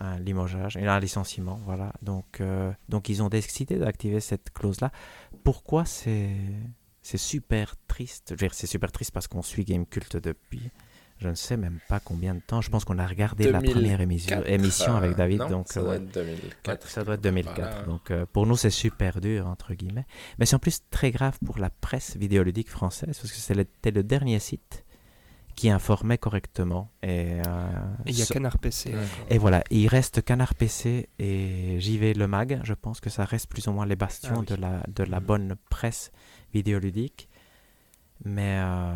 un limogeage, un licenciement. Voilà. Donc, euh, donc ils ont décidé d'activer cette clause-là. Pourquoi c'est c'est super triste? C'est super triste parce qu'on suit Game Cult depuis je ne sais même pas combien de temps. Je pense qu'on a regardé la première émission, émission avec David. donc, ça, doit être 2004. ça doit être 2004. Donc, euh, pour nous, c'est super dur, entre guillemets. Mais c'est en plus très grave pour la presse vidéoludique française, parce que c'était le, dernier site qui informait correctement. Et euh, il y a Canard PC. Et voilà, il reste Canard PC et JV Le Mag. Je pense que ça reste plus ou moins les bastions ah de, la, de la bonne presse vidéoludique. Mais euh,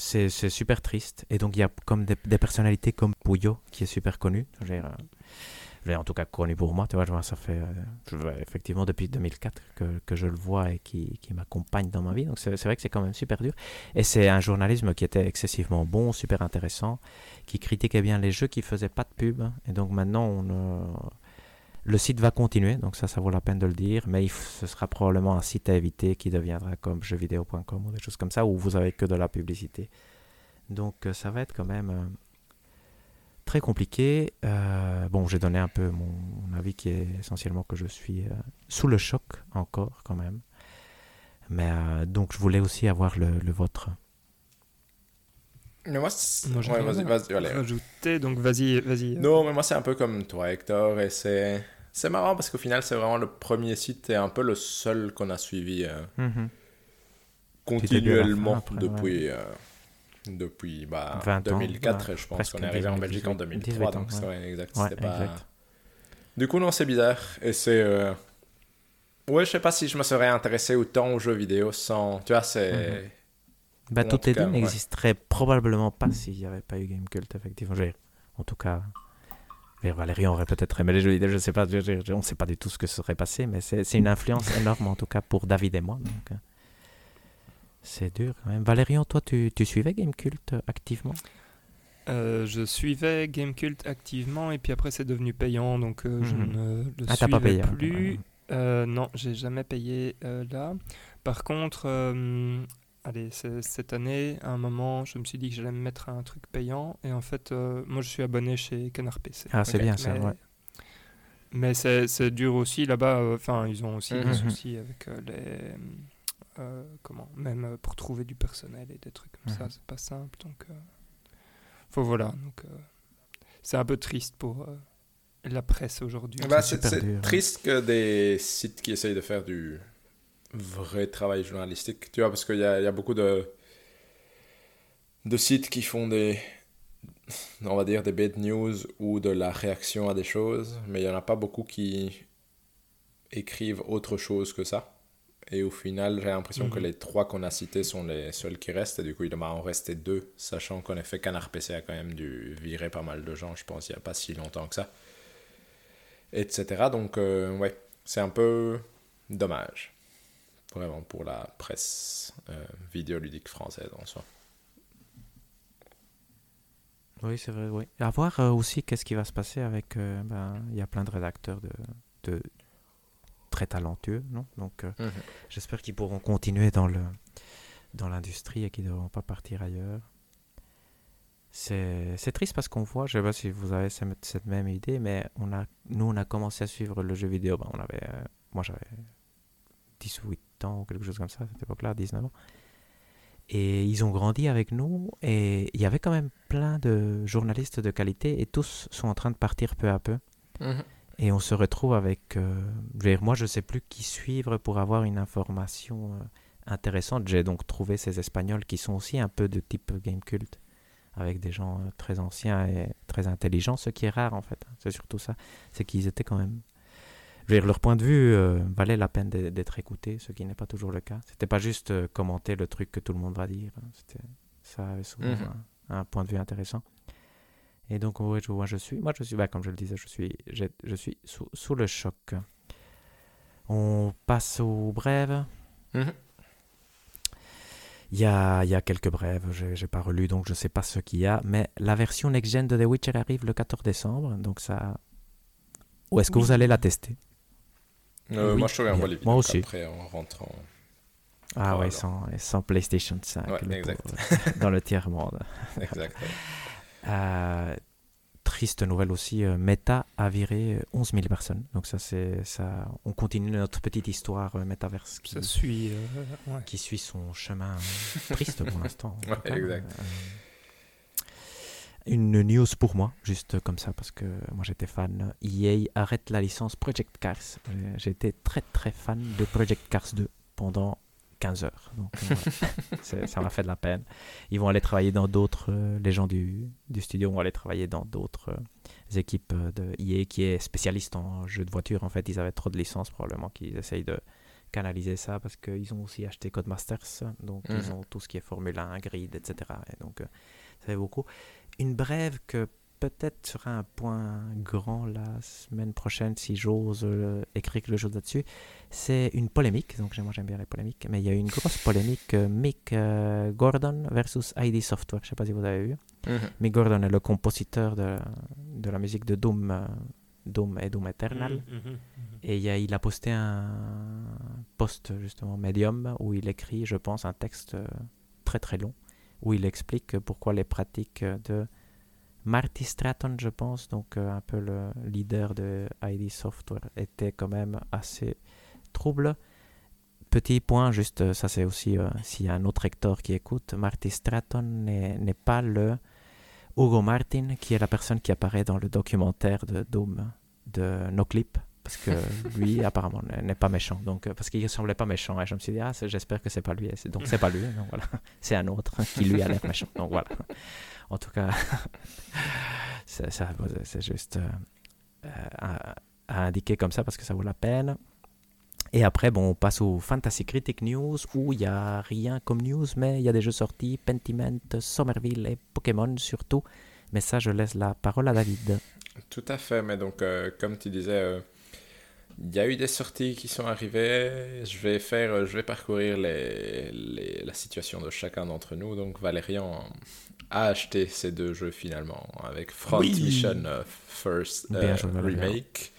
c'est super triste. Et donc, il y a comme des, personnalités comme Puyo, qui est super connu. J'ai en tout cas connu pour moi, tu vois, ça fait effectivement depuis 2004 que, que, je le vois et qui, qui m'accompagne dans ma vie. Donc c'est vrai que c'est quand même super dur. Et c'est un journalisme qui était excessivement bon, super intéressant, qui critiquait bien les jeux, qui faisait pas de pub. Et donc maintenant, on, le site va continuer, donc ça, ça vaut la peine de le dire, mais ce sera probablement un site à éviter qui deviendra comme jeuxvideo.com ou des choses comme ça, où vous avez que de la publicité. Donc euh, ça va être quand même euh, très compliqué. Euh, bon, j'ai donné un peu mon, avis qui est essentiellement que je suis sous le choc encore quand même. Mais donc je voulais aussi avoir le, vôtre. Mais moi, ouais, vas-y, vas-y, rajouter, donc vas-y, vas-y. Non, mais moi, c'est un peu comme toi, Hector, et c'est, c'est marrant parce qu'au final, c'est vraiment le premier site et un peu le seul qu'on a suivi euh, mhm. continuellement depuis, euh, depuis bah, 2004, je pense qu'on est arrivé en Belgique en 2003, donc c'est exact, pas... Du coup, non, c'est bizarre, et c'est... Euh... Ouais, je sais pas si je me serais intéressé autant aux jeux vidéo sans... Tu vois, c'est... Mhm. Tout dit n'existerait probablement pas s'il n'y avait pas eu Game Cult, effectivement. En tout cas, Valérie aurait peut-être aimé les jeux vidéo, je ne sais pas, on ne sait pas du tout ce que serait passé, mais c'est une influence énorme, en tout cas, pour David et moi. Donc, euh, c'est dur quand même. Valérian, toi, tu, tu suivais Game Cult activement? Euh, je suivais Game Cult activement et puis après c'est devenu payant donc euh, je mhm. ne le ah, suivais pas payé, plus. non, j'ai jamais payé là. Par contre, allez, cette année, à un moment, je me suis dit que j'allais me mettre un truc payant. Et en fait, euh, moi, je suis abonné chez Canard PC. Ah, c'est bien ça, ouais. Mais c'est dur aussi là-bas. Euh, enfin, ils ont aussi des mhm. soucis avec euh, les. comment Même pour trouver du personnel et des trucs comme ça, mhm. c'est pas simple. Donc, faut voilà. Donc, c'est un peu triste pour la presse aujourd'hui. Bah, c'est triste que des sites qui essayent de faire du vrai travail journalistique, tu vois, parce qu'il y a, y a, beaucoup de, de sites qui font des, on va dire, des bad news ou de la réaction à des choses, mais il n'y en a pas beaucoup qui écrivent autre chose que ça. Et au final, j'ai l'impression que mhm. les trois qu'on a cités sont les seuls qui restent, et du coup, il doit en rester deux, sachant qu'en effet, Canard PC a quand même dû virer pas mal de gens, je pense, il n'y a pas si longtemps que ça. etc. Donc, euh, ouais, c'est un peu dommage vraiment pour la presse euh, vidéoludique française en soi. Oui, c'est vrai. Oui. À voir euh, aussi qu'est-ce qui va se passer avec. Euh, ben, il y a plein de rédacteurs de, très talentueux, non? Donc, euh, mhm. j'espère qu'ils pourront continuer dans le dans l'industrie et qu'ils ne devront pas partir ailleurs. C'est triste parce qu'on voit, je ne sais pas si vous avez cette même idée, mais on a, nous, on a commencé à suivre le jeu vidéo. Ben, on avait, moi, j'avais 18, ou quelque chose comme ça à cette époque-là, 19 ans. Et ils ont grandi avec nous et il y avait quand même plein de journalistes de qualité et tous sont en train de partir peu à peu. Mhm. Et on se retrouve avec... Euh, moi, je ne sais plus qui suivre pour avoir une information euh, intéressante. J'ai donc trouvé ces Espagnols qui sont aussi un peu de type game cult, avec des gens euh, très anciens et très intelligents, ce qui est rare en fait. Hein, c'est surtout ça. C'est qu'ils étaient quand même je dire, leur point de vue euh, valait la peine d'être écouté, ce qui n'est pas toujours le cas. C'était pas juste euh, commenter le truc que tout le monde va dire. hein. C'était, ça avait souvent Mhm. un, un point de vue intéressant. Et donc, ouais, je, moi, je suis, moi, je suis, bah, comme je le disais, je suis, je suis sous, sous le choc. On passe aux brèves. Mhm. Il y a, il y a quelques brèves, j'ai j'ai pas relu, donc je sais pas ce qu'il y a. Mais la version next-gen de The Witcher arrive le 14 décembre, donc ça... Ou est-ce que Oui. vous allez la tester? Euh, Oui, moi, je te renvoie bien. les vidéos Moi aussi. après en rentrant. Ah ouais, sans, sans PlayStation 5. Ouais, le exact. pauvre, dans le tiers-monde. exact. Euh, triste nouvelle aussi, euh, Meta a viré euh, 11 000 personnes. Donc ça, c'est ça. On continue notre petite histoire Metaverse qui, Ça suit. euh, ouais. qui suit son chemin triste pour l'instant. Ouais, exact. Une news pour moi, juste comme ça, parce que moi j'étais fan. EA arrête la licence Project Cars. Euh, J'étais très très fan de Project Cars 2 pendant 15 heures. Donc euh, ça m'a fait de la peine. Ils vont aller travailler dans d'autres. euh, les gens du, du studio vont aller travailler dans d'autres euh, équipes de EA qui est spécialiste en jeux de voiture. En fait, ils avaient trop de licences, probablement qu'ils essayent de canaliser ça parce qu'ils ont aussi acheté Codemasters. Donc ils Mhm. ont tout ce qui est Formule 1, Grid, etc. Et donc euh, beaucoup. Une brève que peut-être sera un point grand la semaine prochaine si j'ose euh, écrire quelque chose là-dessus. C'est une polémique, donc moi j'aime bien les polémiques, mais il y a eu une grosse polémique euh, Mick euh, Gordon versus ID Software. Je sais pas si vous avez vu. Mhm. Mick Gordon est le compositeur de, de la musique de Doom, Doom et Doom Eternal. Mhm, mhm. Et il, a- il a posté un post justement Medium où il écrit, je pense, un texte très très long où il explique pourquoi les pratiques de Marty Stratton, je pense, donc euh, un peu le leader de ID Software, étaient quand même assez troubles. Petit point, juste, ça c'est aussi, euh, s'il y a un autre Hector qui écoute, Marty Stratton n'est pas le Hugo Martin qui est la personne qui apparaît dans le documentaire de Doom de NoClip parce que lui apparemment n'est- pas méchant. Donc euh, parce qu'il semblait pas méchant et je me suis dit ah j'espère que c'est pas lui. Donc c'est pas lui donc voilà. C'est un autre qui lui a l'air méchant. Donc voilà. En tout cas c'est juste euh, euh, à, indiquer comme ça parce que ça vaut la peine. Et après bon on passe au Fantasy Critic News où il y a rien comme news mais il y a des jeux sortis Pentiment Somerville et Pokémon surtout. Mais ça je laisse la parole à David. Tout à fait, mais donc, comme tu disais, il y a eu des sorties qui sont arrivées. Je vais faire, je vais parcourir les, les- la situation de chacun d'entre nous. Donc, Valérian a acheté ces deux jeux finalement, avec Front Oui. Mission euh, First euh. Remake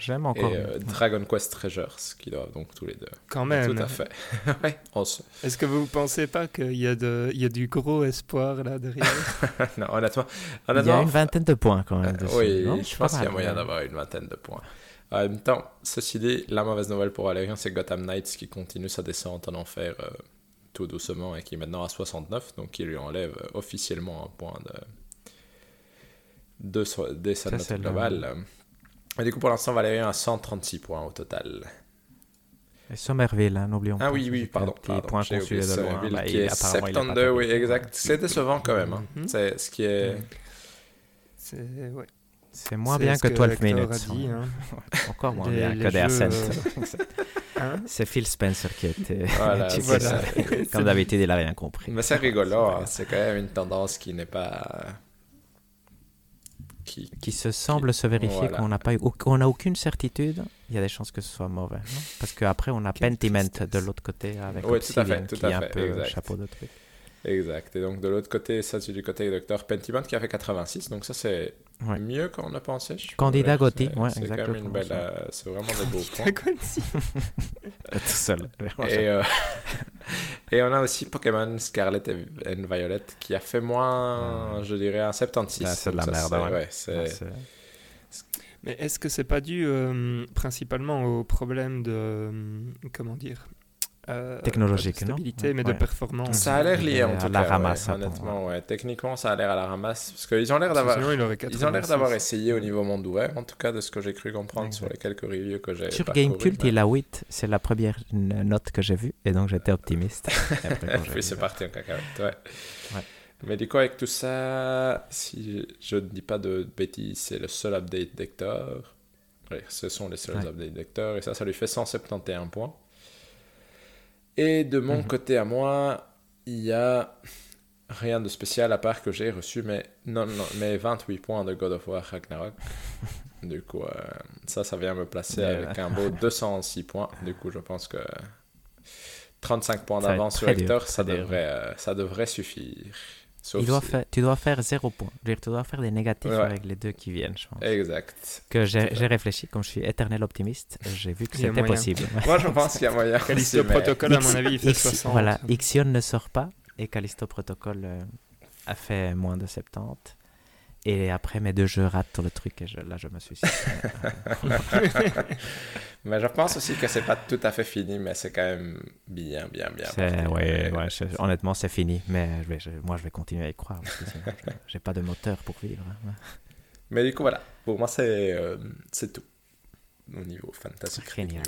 j'aime et encore euh, Dragon Quest Treasures, qui doivent donc tous les deux. Quand même. Tout à fait. ouais, on se- Est-ce que vous pensez pas qu'il y, a de- il y a du gros espoir là derrière non, honnêtement, il y a honnêtement une vingtaine de points quand même Euh, dessus, oui, non je pense qu'il y a moyen d'avoir une vingtaine de points. En même temps, ceci dit, la mauvaise nouvelle pour Valérian, c'est Gotham Knights qui continue sa descente en enfer euh, tout doucement et qui est maintenant à 69, donc qui lui enlève euh, officiellement un point de, de, so- des sa note globale. Et du coup, pour l'instant, Valérian a 136 points au total. Et Somerville, hein, n'oublions Ah pas. oui, oui, c'était pardon. pardon, point j'ai qu'on oublié suivait de. Somerville Bah, qui est apparemment, il est pas 72, top. oui, exact. C'est décevant quand même. hein. Mhm. C'est ce qui est... C'est ouais. C'est moins bien ce que 12 Hector minutes. dit, hein. Encore moins Les- bien les que des jeux, Ascent. Hein C'est Phil Spencer qui était. Voilà, qui. Comme d'habitude, il a rien compris. Mais c'est rigolo, hein. c'est quand même une tendance qui n'est pas qui, qui se semble se vérifier qu'on n'a pas eu, qu'on n'a aucune certitude, il y a des chances que ce soit mauvais. Non? Parce qu'après, on a Pentiment de l'autre côté avec oui, tout à fait, tout qui à est un peu exact. chapeau de truc. Exact. Et donc de l'autre côté, ça c'est du côté Dr Pentiment qui a fait 86. Donc ça c'est Ouais. mieux qu'on a pensé. je Candidat C'est- ouais, c'est quand même exactement une belle, euh, c'est vraiment des beaux points. Quincy. Tout seul. Et, euh, et on a aussi Pokémon Scarlet et and Violet qui a fait moins, je dirais, un 76. Ah, c'est de la ça, merde, c'est- ouais. ouais, c'est- Ouais, c'est- Mais est-ce que c'est pas dû euh, principalement au problème de. euh, comment dire euh, Technologique, pas de non? stabilité, mais Ouais. de performance. Ça a l'air lié en À tout la cas. ramasse, ouais, honnêtement, ouais. Techniquement, ça a l'air à la ramasse. Parce qu'ils ont l'air d'avoir. Ils ont l'air 86. d'avoir essayé au niveau monde ouvert, en tout cas de ce que j'ai cru comprendre Exact. sur les quelques reviews que j'ai Sur Gamecult, mais- il a 8. C'est la première note que j'ai vue. Et donc, j'étais optimiste. Et après, vu, c'est euh, parti en cacahuète, ouais. Ouais. Mais du coup, avec tout ça, si je ne dis pas de bêtises, c'est le seul update d'Hector. Ce sont les seuls Ouais. updates d'Hector, et ça, ça lui fait 171 points. Et de mon Mhm. côté à moi, il y a rien de spécial à part que j'ai reçu mes, non, non, mes 28 points de God of War Ragnarok. du coup, euh, ça, ça vient me placer avec un beau 206 points. Du coup, je pense que 35 points d'avance sur dur, Hector, ça devrait, euh, ça devrait suffire. Sauf il doit si- faire, tu dois faire 0 point. Tu dois faire des négatifs Ouais. avec les deux qui viennent, je pense. Exact. Que j'ai réfléchi, comme je suis éternel optimiste, j'ai vu que c'était possible. Moi, je pense qu'il y a moyen. Callisto Protocol, à mon avis, il fait X- 60. Voilà, Ixion ne sort pas et Callisto Protocol euh, a fait moins de 70. Et après, mes deux jeux ratent le truc et je- là, je me suis Mais je pense aussi que c'est pas tout à fait fini, mais c'est quand même bien, bien, bien. Ouais, ouais, je- honnêtement, c'est fini. Mais je vais, je- moi, je vais continuer à y croire. Parce que sinon, je- j'ai pas de moteur pour vivre. hein. Mais du coup, voilà. Pour moi, c'est euh, c'est tout. Au niveau fantasy. Génial.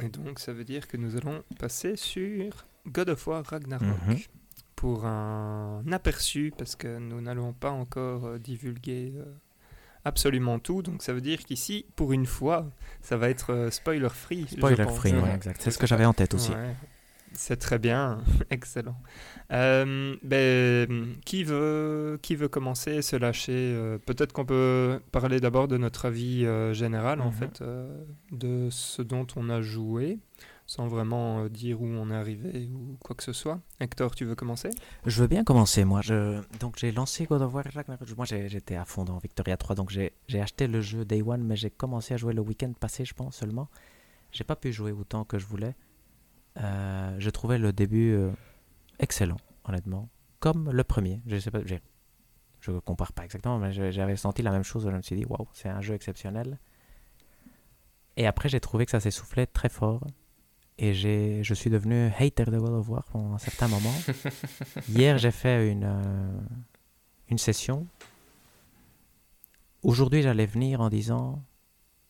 Et donc, ça veut dire que nous allons passer sur God of War Ragnarok Mhm. Pour un aperçu, parce que nous n'allons pas encore euh, divulguer euh, absolument tout. Donc, ça veut dire qu'ici, pour une fois, ça va être euh, spoiler-free. je Spoiler free, ouais, exact. C'est ce que j'avais en tête aussi. Ouais. C'est très bien, excellent. Euh, ben, qui, veut, qui veut commencer, se lâcher Peut-être qu'on peut parler d'abord de notre avis euh, général, en Mhm. fait, euh, de ce dont on a joué, sans vraiment euh, dire où on est arrivé ou quoi que ce soit. Hector, tu veux commencer? Je veux bien commencer, moi. Donc, j'ai lancé God of War Ragnarok. Moi, j'étais à fond dans Victoria 3, donc j'ai acheté le jeu Day One, mais j'ai commencé à jouer le week-end passé, je pense, seulement. J'ai pas pu jouer autant que je voulais. Euh, je trouvais le début euh, excellent, honnêtement. Comme le premier. Je sais pas, je compare pas exactement, mais j'avais senti la même chose. Je me suis dit, waouh, c'est un jeu exceptionnel. Et après, j'ai trouvé que ça s'essoufflait très fort. Et j'ai- je suis devenu hater de God of War pendant un certain moment. Hier, j'ai fait une, euh, une session. Aujourd'hui, j'allais venir en disant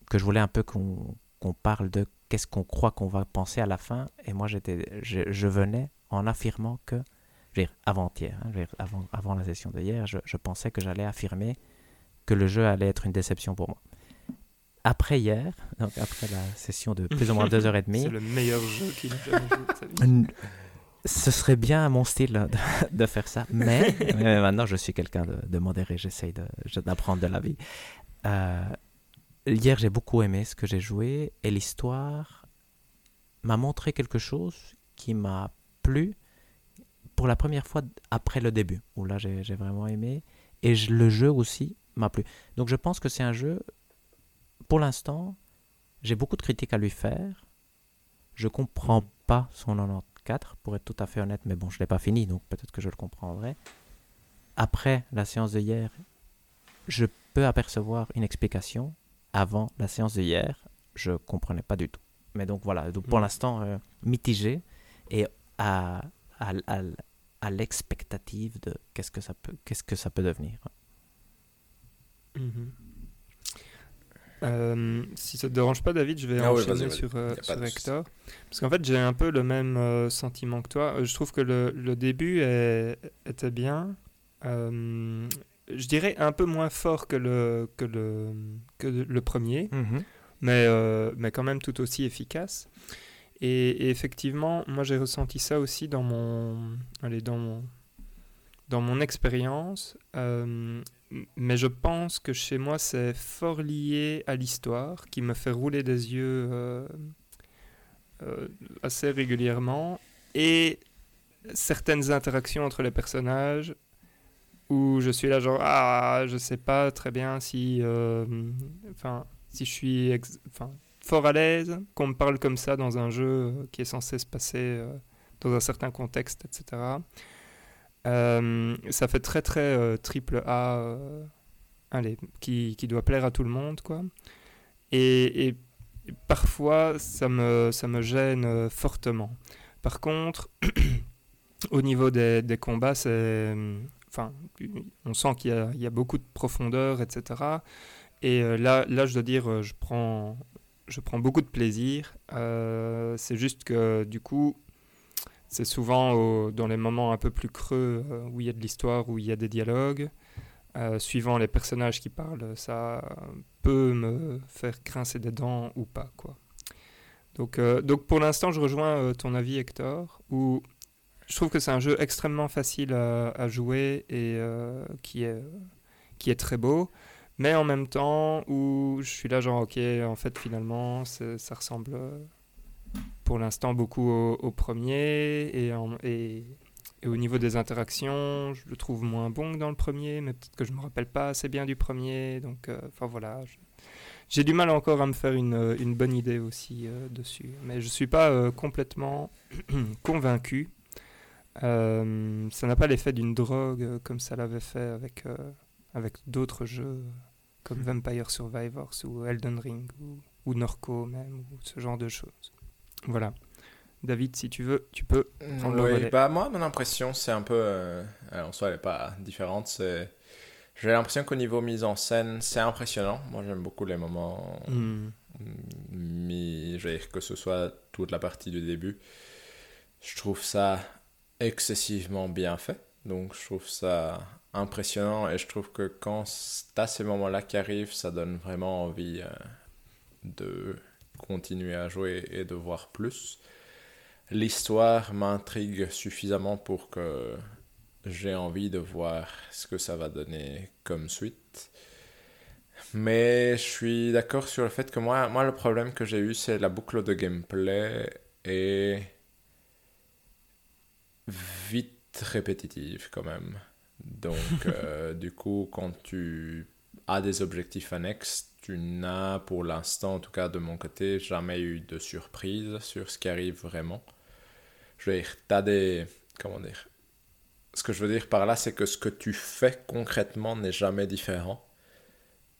que je voulais un peu qu'on qu'on parle de qu'est-ce qu'on croit qu'on va penser à la fin. Et moi, j'étais, je, je venais en affirmant que, je veux dire, avant-hier, hein, je veux dire, avant, avant la session d'hier, je, je pensais que j'allais affirmer que le jeu allait être une déception pour moi. Après hier, donc après la session de plus ou moins deux heures et demie, C'est le meilleur jeu qu'il a jamais joué Ce serait bien à mon style de, de faire ça, mais, mais maintenant je suis quelqu'un de, de modéré, j'essaye d'apprendre de la vie. Euh, hier j'ai beaucoup aimé ce que j'ai joué et l'histoire m'a montré quelque chose qui m'a plu pour la première fois après le début, où là j'ai vraiment aimé, et je- le jeu aussi m'a plu. Donc je pense que c'est un jeu, pour l'instant, j'ai beaucoup de critiques à lui faire. Je comprends pas son 94, pour être tout à fait honnête, mais bon, je l'ai pas fini, donc peut-être que je le comprendrai. Après la séance de hier, je peux apercevoir une explication. Avant la séance de hier, je comprenais pas du tout. Mais donc voilà, donc pour Mm. l'instant, euh, mitigé et à, à, à, à l'expectative de qu'est-ce que ça peut, qu'est-ce que ça peut devenir. Mhm. Euh, si ça te dérange pas, David, je vais Ah enchaîner sur, euh, Y sur. Hector. Parce qu'en fait, j'ai un peu le même euh, sentiment que toi. Euh, Je trouve que le, le début est- était bien. Je dirais un peu moins fort que le, que le, que le premier, mais, euh, mais quand même tout aussi efficace. Et, et effectivement, moi j'ai ressenti ça aussi dans mon, allez, dans mon, dans mon expérience. Mais je pense que chez moi, c'est fort lié à l'histoire qui me fait rouler des yeux euh, euh, assez régulièrement. Et certaines interactions entre les personnages où je suis là genre ah je sais pas très bien si euh, enfin si je suis enfin fort à l'aise qu'on me parle comme ça dans un jeu qui est censé se passer dans un certain contexte etc euh, ça fait très très euh, triple A, euh, allez, qui, qui, doit plaire à tout le monde, quoi. Et, parfois, ça me, ça me gêne fortement. Par contre, au niveau des, des combats, c'est, enfin, on sent qu'il y, y, a beaucoup de profondeur, etc. Et là, là, je dois dire, je prends, je prends beaucoup de plaisir. c'est juste que du coup, c'est souvent dans les moments un peu plus creux euh, où il y a de l'histoire, où il y a des dialogues. Euh, suivant les personnages qui parlent, ça peut me faire grincer des dents ou pas. Quoi. Donc, euh, donc pour l'instant, je rejoins ton avis, Hector, où je trouve que c'est un jeu extrêmement facile à, jouer et qui, est, qui est très beau. Mais en même temps, où je suis là genre, ok, en fait, finalement, ça ressemble pour l'instant beaucoup au, premier et, et, au niveau des interactions, je le trouve moins bon que dans le premier, mais peut-être que je me rappelle pas assez bien du premier. Donc, euh, enfin voilà, j'ai du mal encore à me faire une, une bonne idée aussi euh, dessus. Mais je suis pas euh, complètement convaincu. ça n'a pas l'effet d'une drogue comme ça l'avait fait avec, avec d'autres jeux comme Vampire Survivors ou Elden Ring ou, ou Norco même, ou ce genre de choses. Voilà. David, si tu veux, tu peux prendre le relais. Bah, moi, mon impression, c'est un peu. Euh, en soi, elle n'est pas différente. C'est. J'ai l'impression qu'au niveau mise en scène, c'est impressionnant. Moi, j'aime beaucoup les moments hmm. mis. Je veux dire, que ce soit toute la partie du début. Je trouve ça excessivement bien fait. Donc, je trouve ça impressionnant. Et je trouve que quand tu as ces moments-là qui arrivent, ça donne vraiment envie euh, de continuer à jouer et de voir plus. L'histoire m'intrigue suffisamment pour que j'ai envie de voir ce que ça va donner comme suite. Mais je suis d'accord sur le fait que moi, moi le problème que j'ai eu, c'est la boucle de gameplay et vite répétitive quand même. Donc, euh, du coup, quand tu as des objectifs annexes, tu n'as pour l'instant, en tout cas de mon côté, jamais eu de surprise sur ce qui arrive vraiment. Je veux dire, as des. Comment dire Ce que je veux dire par là, c'est que ce que tu fais concrètement n'est jamais différent.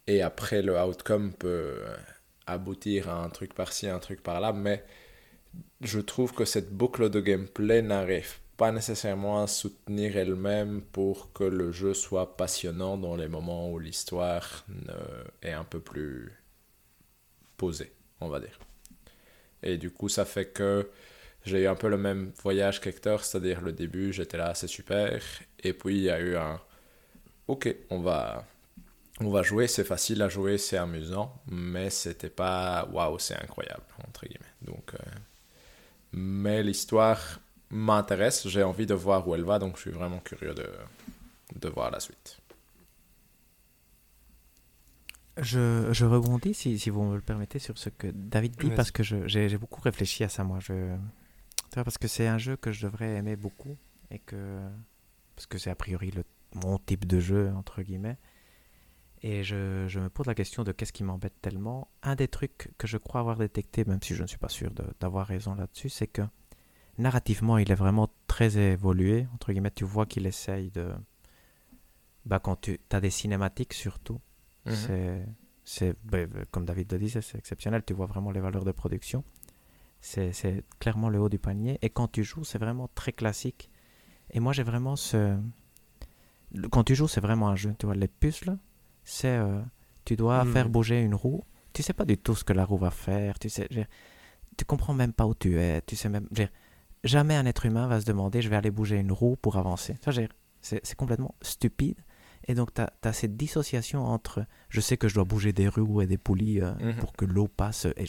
Et après, le outcome peut aboutir à un truc par-ci, un truc par-là, mais je trouve que cette boucle de gameplay n'arrive pas nécessairement soutenir elle-même pour que le jeu soit passionnant dans les moments où l'histoire est un peu plus posée, on va dire. Et du coup, ça fait que j'ai eu un peu le même voyage qu'Hector, c'est-à-dire le début, j'étais là, c'est super, et puis il y a eu un ok, on va, on va jouer, c'est facile à jouer, c'est amusant, mais c'était pas waouh, c'est incroyable, entre guillemets. Donc, euh, mais l'histoire m'intéresse, j'ai envie de voir où elle va, donc je suis vraiment curieux de, de voir la suite. Je, je rebondis, si, si, vous me le permettez, sur ce que David dit, parce que j'ai beaucoup réfléchi à ça, moi. Je, parce que c'est un jeu que je devrais aimer beaucoup, et que, parce que c'est a priori le, mon type de jeu, entre guillemets. Et je, je me pose la question de qu'est-ce qui m'embête tellement. Un des trucs que je crois avoir détecté, même si je ne suis pas sûr d'avoir raison là-dessus, c'est que narrativement, il est vraiment très évolué. Entre guillemets, tu vois qu'il essaye de. Bah, quand tu as des cinématiques, surtout, mhm. c'est. c'est bah, bah, comme David le disait, c'est exceptionnel. Tu vois vraiment les valeurs de production. C'est clairement le haut du panier. Et quand tu joues, c'est vraiment très classique. Et moi, j'ai vraiment ce. Quand tu joues, c'est vraiment un jeu. Tu vois, les puzzles, c'est. Euh, tu dois mhm. faire bouger une roue. Tu sais pas du tout ce que la roue va faire. Tu sais. Tu comprends même pas où tu es. Tu sais même jamais un être humain va se demander je vais aller bouger une roue pour avancer. C'est complètement stupide. Et donc, tu as, cette dissociation entre je sais que je dois bouger des roues et des poulies euh, mhm. pour que l'eau passe. Et,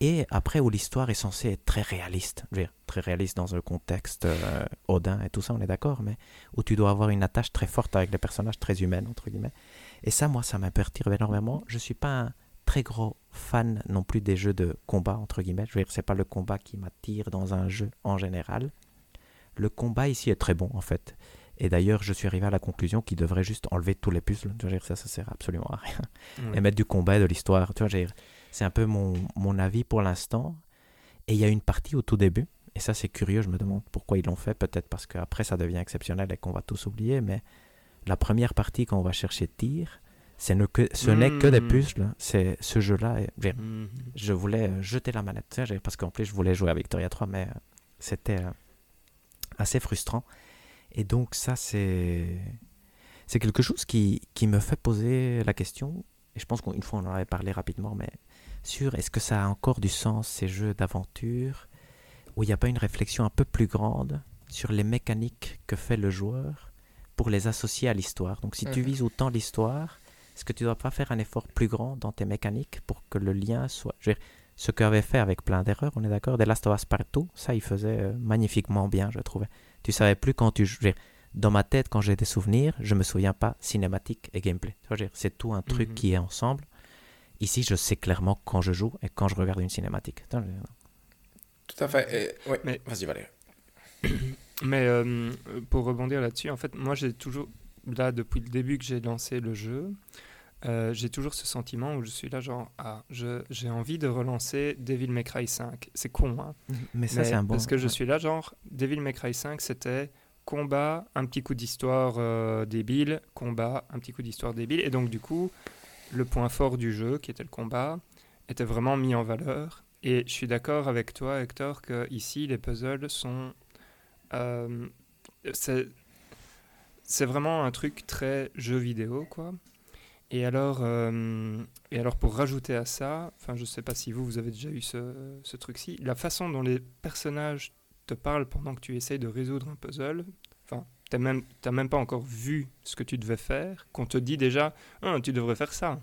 et après où l'histoire est censée être très réaliste, je veux dire, très réaliste dans un contexte euh, Odin et tout ça, on est d'accord, mais où tu dois avoir une attache très forte avec des personnages très humains, entre guillemets. Et ça, moi, ça m'imperturbe énormément. Je suis pas un très gros fan non plus des jeux de combat, entre guillemets. Je veux dire, c'est pas le combat qui m'attire dans un jeu en général. Le combat ici est très bon, en fait. Et d'ailleurs, je suis arrivé à la conclusion qu'il devrait juste enlever tous les puzzles. Tu vois, ça, ça sert absolument à rien. Et mettre du combat et de l'histoire. Tu vois, c'est un peu mon, mon avis pour l'instant. Et il y a une partie au tout début, et ça c'est curieux, je me demande pourquoi ils l'ont fait, peut-être parce qu'après ça devient exceptionnel et qu'on va tous oublier, mais la première partie quand on va chercher tir, ce n'est que, ce n'est que des hmm. puzzles, c'est ce jeu-là. Hmm. Je voulais jeter la manette, parce qu'en plus je voulais jouer à Victoria 3, mais euh, c'était euh, assez frustrant. Et donc ça, c'est c'est quelque chose qui, qui, me fait poser la question, et je pense qu'une fois on en avait parlé rapidement, mais sur est-ce que ça a encore du sens ces jeux d'aventure, où il n'y a pas une réflexion un peu plus grande sur les mécaniques que fait le joueur pour les associer à l'histoire? Donc si tu mhm. vises autant l'histoire, est-ce que tu ne dois pas faire un effort plus grand dans tes mécaniques pour que le lien soit... Je veux dire, ce qu'avait fait avec plein d'erreurs, on est d'accord, des Last of Us partout, ça il faisait euh, magnifiquement bien, je trouvais. Tu savais plus quand tu jouais. Dans ma tête, quand j'ai des souvenirs, je me souviens pas cinématique et gameplay. C'est tout un truc mhm. qui est ensemble. Ici, je sais clairement quand je joue et quand je regarde une cinématique. Tout à fait. Et... Mais... Vas-y, Valérie. Mais euh, pour rebondir là-dessus, en fait, moi, j'ai toujours, là, depuis le début que j'ai lancé le jeu, euh, j'ai toujours ce sentiment où je suis là, genre, ah, j'ai envie de relancer Devil May Cry 5. C'est con, hein. Mais ça, c'est un bon. Parce que je suis là, genre, Devil May Cry 5, c'était combat, un petit coup d'histoire euh, débile, combat, un petit coup d'histoire débile. Et donc, du coup, le point fort du jeu, qui était le combat, était vraiment mis en valeur. Et je suis d'accord avec toi, Hector, que ici, les puzzles sont. Euh, c'est vraiment un truc très jeu vidéo, quoi. Et alors, euh, et alors pour rajouter à ça, enfin je sais pas si vous, vous avez déjà eu ce, ce truc-ci, la façon dont les personnages te parlent pendant que tu essayes de résoudre un puzzle, enfin tu n'as même, même pas encore vu ce que tu devais faire, qu'on te dit déjà, ah, tu devrais faire ça.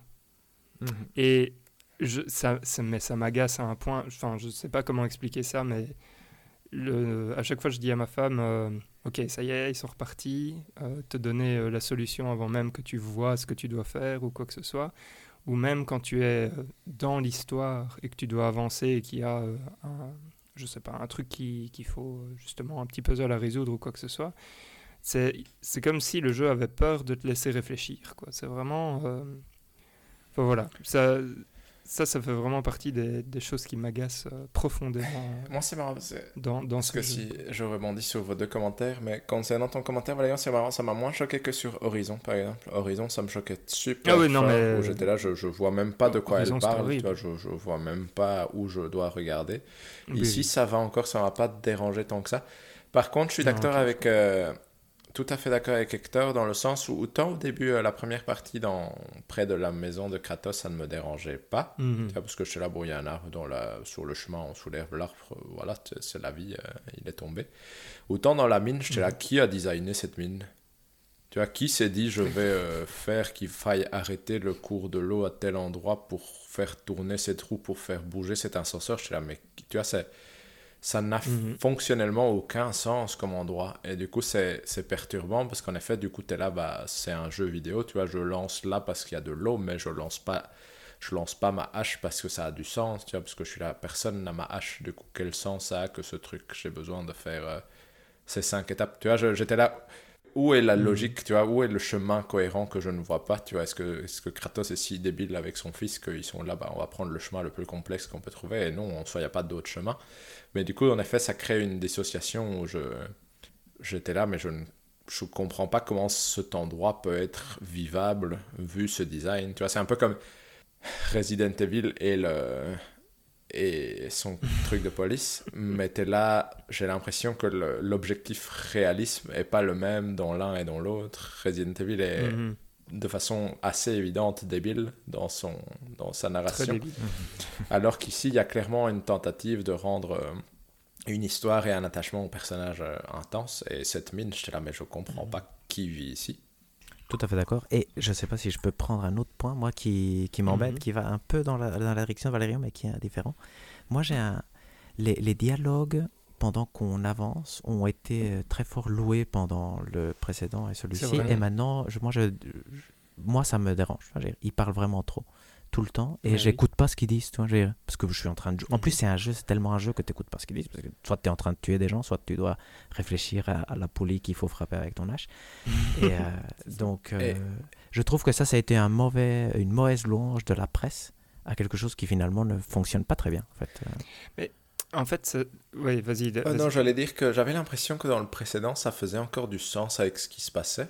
Mhm. Et je, ça, ça, mais ça m'agace à un point, enfin je sais pas comment expliquer ça, mais le, à chaque fois je dis à ma femme, euh, ok, ça y est, ils sont repartis, euh, te donner euh, la solution avant même que tu vois ce que tu dois faire ou quoi que ce soit, ou même quand tu es euh, dans l'histoire et que tu dois avancer et qu'il y a un, je sais pas, un truc qu'il faut justement un petit puzzle à résoudre ou quoi que ce soit, c'est comme si le jeu avait peur de te laisser réfléchir. C'est vraiment... Enfin voilà, ça, ça, ça fait vraiment partie des, des choses qui m'agacent euh, profondément. Euh, Moi, c'est marrant. Dans, dans parce que si je rebondis sur vos deux commentaires, mais concernant ton commentaire, Valérie, c'est marrant, ça m'a moins choqué que sur Horizon, par exemple. Horizon, ça me choquait super. Ah oui, non, mais. J'étais là, je, je vois même pas de quoi elle parle, tu vois, je, je vois même pas où je dois regarder. Ici, ça va encore, ça m'a pas dérangé tant que ça. Par contre, je suis d'accord avec. Euh, tout à fait d'accord avec Hector dans le sens où autant au début euh, la première partie dans près de la maison de Kratos ça ne me dérangeait pas mhm. parce que je suis là bon il y a un arbre dans la, sur le chemin on soulève l'arbre voilà c'est la vie euh, il est tombé autant dans la mine j'étais là mhm. qui a designé cette mine? Tu vois qui s'est dit je vais euh, faire qu'il faille arrêter le cours de l'eau à tel endroit pour faire tourner cette roue pour faire bouger cet ascenseur? J'étais là mais tu vois c'est ça n'a mhm. fonctionnellement aucun sens comme endroit. Et du coup, c'est perturbant parce qu'en effet, du coup, tu es là, bah, c'est un jeu vidéo, tu vois, je lance là parce qu'il y a de l'eau, mais je lance pas je lance pas ma hache parce que ça a du sens, tu vois, parce que je suis là, personne n'a ma hache, du coup, quel sens ça a que ce truc, j'ai besoin de faire euh, ces cinq étapes, tu vois, j'étais là, où est la mhm. logique, tu vois, où est le chemin cohérent que je ne vois pas, tu vois, est-ce que, est que Kratos est si débile avec son fils qu'ils sont là, bah, on va prendre le chemin le plus complexe qu'on peut trouver, et non, en soi, il n'y a pas d'autre chemin. Mais du coup, en effet, ça crée une dissociation où je, j'étais là, mais je ne je comprends pas comment cet endroit peut être vivable vu ce design. Tu vois, c'est un peu comme Resident Evil et le, et son truc de police, mais là, j'ai l'impression que l'objectif réalisme est pas le même dans l'un et dans l'autre. Resident Evil est mhm. de façon assez évidente débile dans, son, dans sa narration. Alors qu'ici, il y a clairement une tentative de rendre euh, une histoire et un attachement au personnage euh, intense. Et cette mine, j'étais là, mais je comprends mhm. pas qui vit ici. Tout à fait d'accord. Et je ne sais pas si je peux prendre un autre point, moi, qui, qui m'embête, mhm. qui va un peu dans la, dans la direction de Valérian, mais qui est différent. Moi, j'ai un... Les, les dialogues pendant qu'on avance, ont été euh, très fort loués pendant le précédent et celui-ci. Et maintenant, je, moi, je, moi, ça me dérange. Ils parlent vraiment trop tout le temps et j'écoute pas ce qu'ils disent toi parce que je suis en train de en plus c'est un jeu c'est tellement un jeu que tu n'écoutes pas ce qu'ils disent parce que soit tu es en train de tuer des gens soit tu dois réfléchir à, la poulie qu'il faut frapper avec ton hache. Et euh, donc euh, je trouve que ça ça a été un mauvais une mauvaise louange de la presse à quelque chose qui finalement ne fonctionne pas très bien en fait mais en fait, oui, vas-y. Ah non, j'allais dire que j'avais l'impression que dans le précédent, ça faisait encore du sens avec ce qui se passait.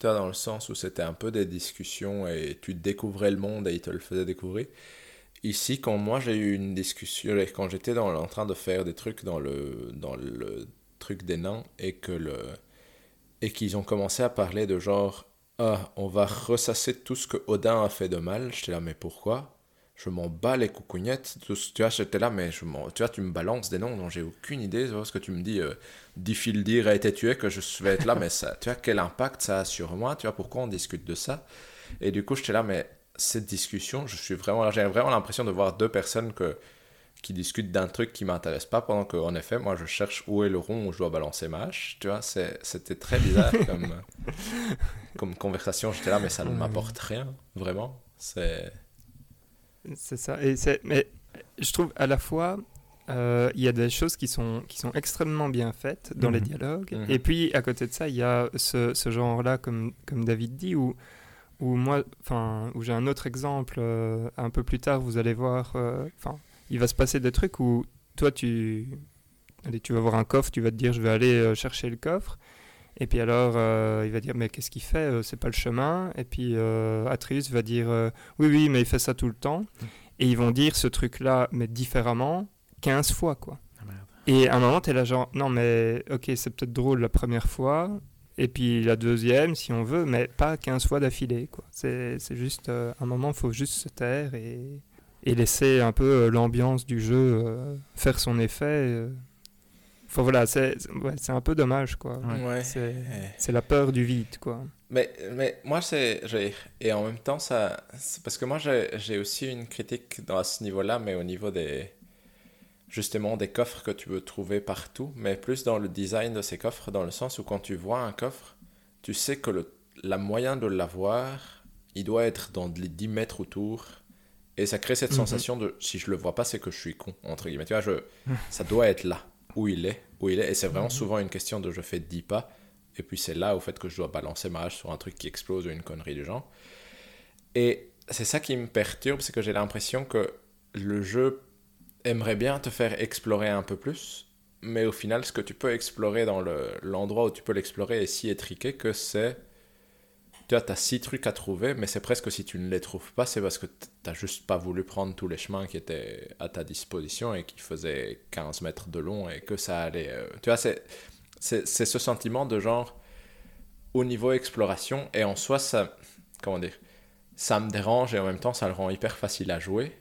Dans le sens où c'était un peu des discussions et tu découvrais le monde et ils te le faisaient découvrir. Ici, quand moi j'ai eu une discussion, quand j'étais en train de faire des trucs dans le, dans le truc des nains et que le et qu'ils ont commencé à parler de genre ah on va ressasser tout ce que Odin a fait de mal, j'étais là mais pourquoi? Je m'en bats les coucougnettes. Tu vois, j'étais là, mais je tu vois, tu me balances des noms dont j'ai aucune idée. Tu vois, ce que tu me dis, euh, dire a été tué, que je vais être là, mais ça, tu vois, quel impact ça a sur moi Tu vois, pourquoi on discute de ça? Et du coup, j'étais là, mais cette discussion, je suis vraiment, j'ai vraiment l'impression de voir deux personnes que, qui discutent d'un truc qui m'intéresse pas, pendant qu'en effet, moi, je cherche où est le rond où je dois balancer ma hache. Tu vois, c'était très bizarre comme, comme conversation. J'étais là, mais ça ne m'apporte rien, vraiment. C'est c'est ça. Et mais je trouve à la fois, euh, il y a des choses qui sont, qui sont extrêmement bien faites dans les mhm. dialogues. Mhm. Et puis, à côté de ça, il y a ce, ce genre-là, comme, comme David dit, où, où moi, enfin, où j'ai un autre exemple, euh, un peu plus tard, vous allez voir, euh, il va se passer des trucs où toi, tu, allez, tu vas voir un coffre, tu vas te dire, je vais aller chercher le coffre. Et puis alors, euh, il va dire, mais qu'est-ce qu'il fait euh, C'est pas le chemin. Et puis euh, Atreus va dire, oui, oui, mais il fait ça tout le temps. Et ils vont dire ce truc-là, mais différemment, 15 fois, quoi. Ah, et à un moment, tu es là genre, non, mais ok, c'est peut-être drôle la première fois, et puis la deuxième, si on veut, mais pas 15 fois d'affilée, quoi. C'est juste, un moment, il faut juste se taire et, et laisser un peu l'ambiance du jeu faire son effet Enfin voilà, c'est ouais, un peu dommage, quoi. C'est la peur du vide, quoi. Mais, mais moi, c'est. Et en même temps, ça. Parce que moi, j'ai aussi une critique dans, à ce niveau-là, mais au niveau des. Justement, des coffres que tu veux trouver partout, mais plus dans le design de ces coffres, dans le sens où quand tu vois un coffre, tu sais que le, la moyen de l'avoir, il doit être dans les 10 mètres autour. Et ça crée cette mhm. sensation de si je le vois pas, c'est que je suis con, entre guillemets. Tu vois, je, ça doit être là où il est, où il est. Et c'est vraiment mhm. souvent une question de je fais 10 pas, et puis c'est là au fait que je dois balancer ma hache sur un truc qui explose ou une connerie du genre. Et c'est ça qui me perturbe, c'est que j'ai l'impression que le jeu aimerait bien te faire explorer un peu plus, mais au final, ce que tu peux explorer dans l'endroit où tu peux l'explorer est si étriqué que c'est tu vois, as six trucs à trouver, mais c'est presque si tu ne les trouves pas, c'est parce que tu juste pas voulu prendre tous les chemins qui étaient à ta disposition et qui faisaient 15 mètres de long et que ça allait. Euh, tu vois, c'est, c'est, ce sentiment de genre, au niveau exploration, et en soi, ça. Comment dire Ça me dérange et en même temps, ça le rend hyper facile à jouer,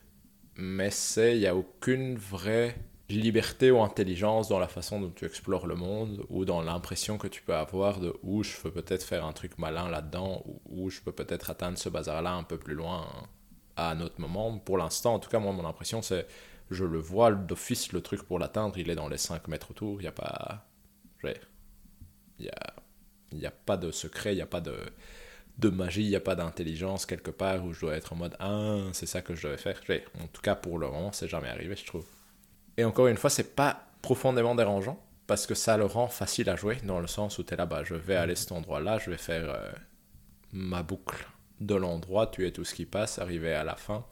mais c'est. Il n'y a aucune vraie liberté ou intelligence dans la façon dont tu explores le monde ou dans l'impression que tu peux avoir de où je peux peut-être faire un truc malin là-dedans ou où je peux peut-être atteindre ce bazar-là un peu plus loin à un autre moment. Pour l'instant, en tout cas, moi, mon impression, c'est je le vois d'office, le truc pour l'atteindre, il est dans les 5 mètres autour. Il n'y a pas. Il n'y a, il a pas de secret, il n'y a pas de, de magie, il n'y a pas d'intelligence quelque part où je dois être en mode Ah, c'est ça que je devais faire. En tout cas, pour le moment, c'est jamais arrivé, je trouve. Et encore une fois, c'est pas profondément dérangeant parce que ça le rend facile à jouer dans le sens où tu es là, bas je vais aller à cet endroit-là, je vais faire euh, ma boucle de l'endroit, tuer tout ce qui passe, arriver à la fin,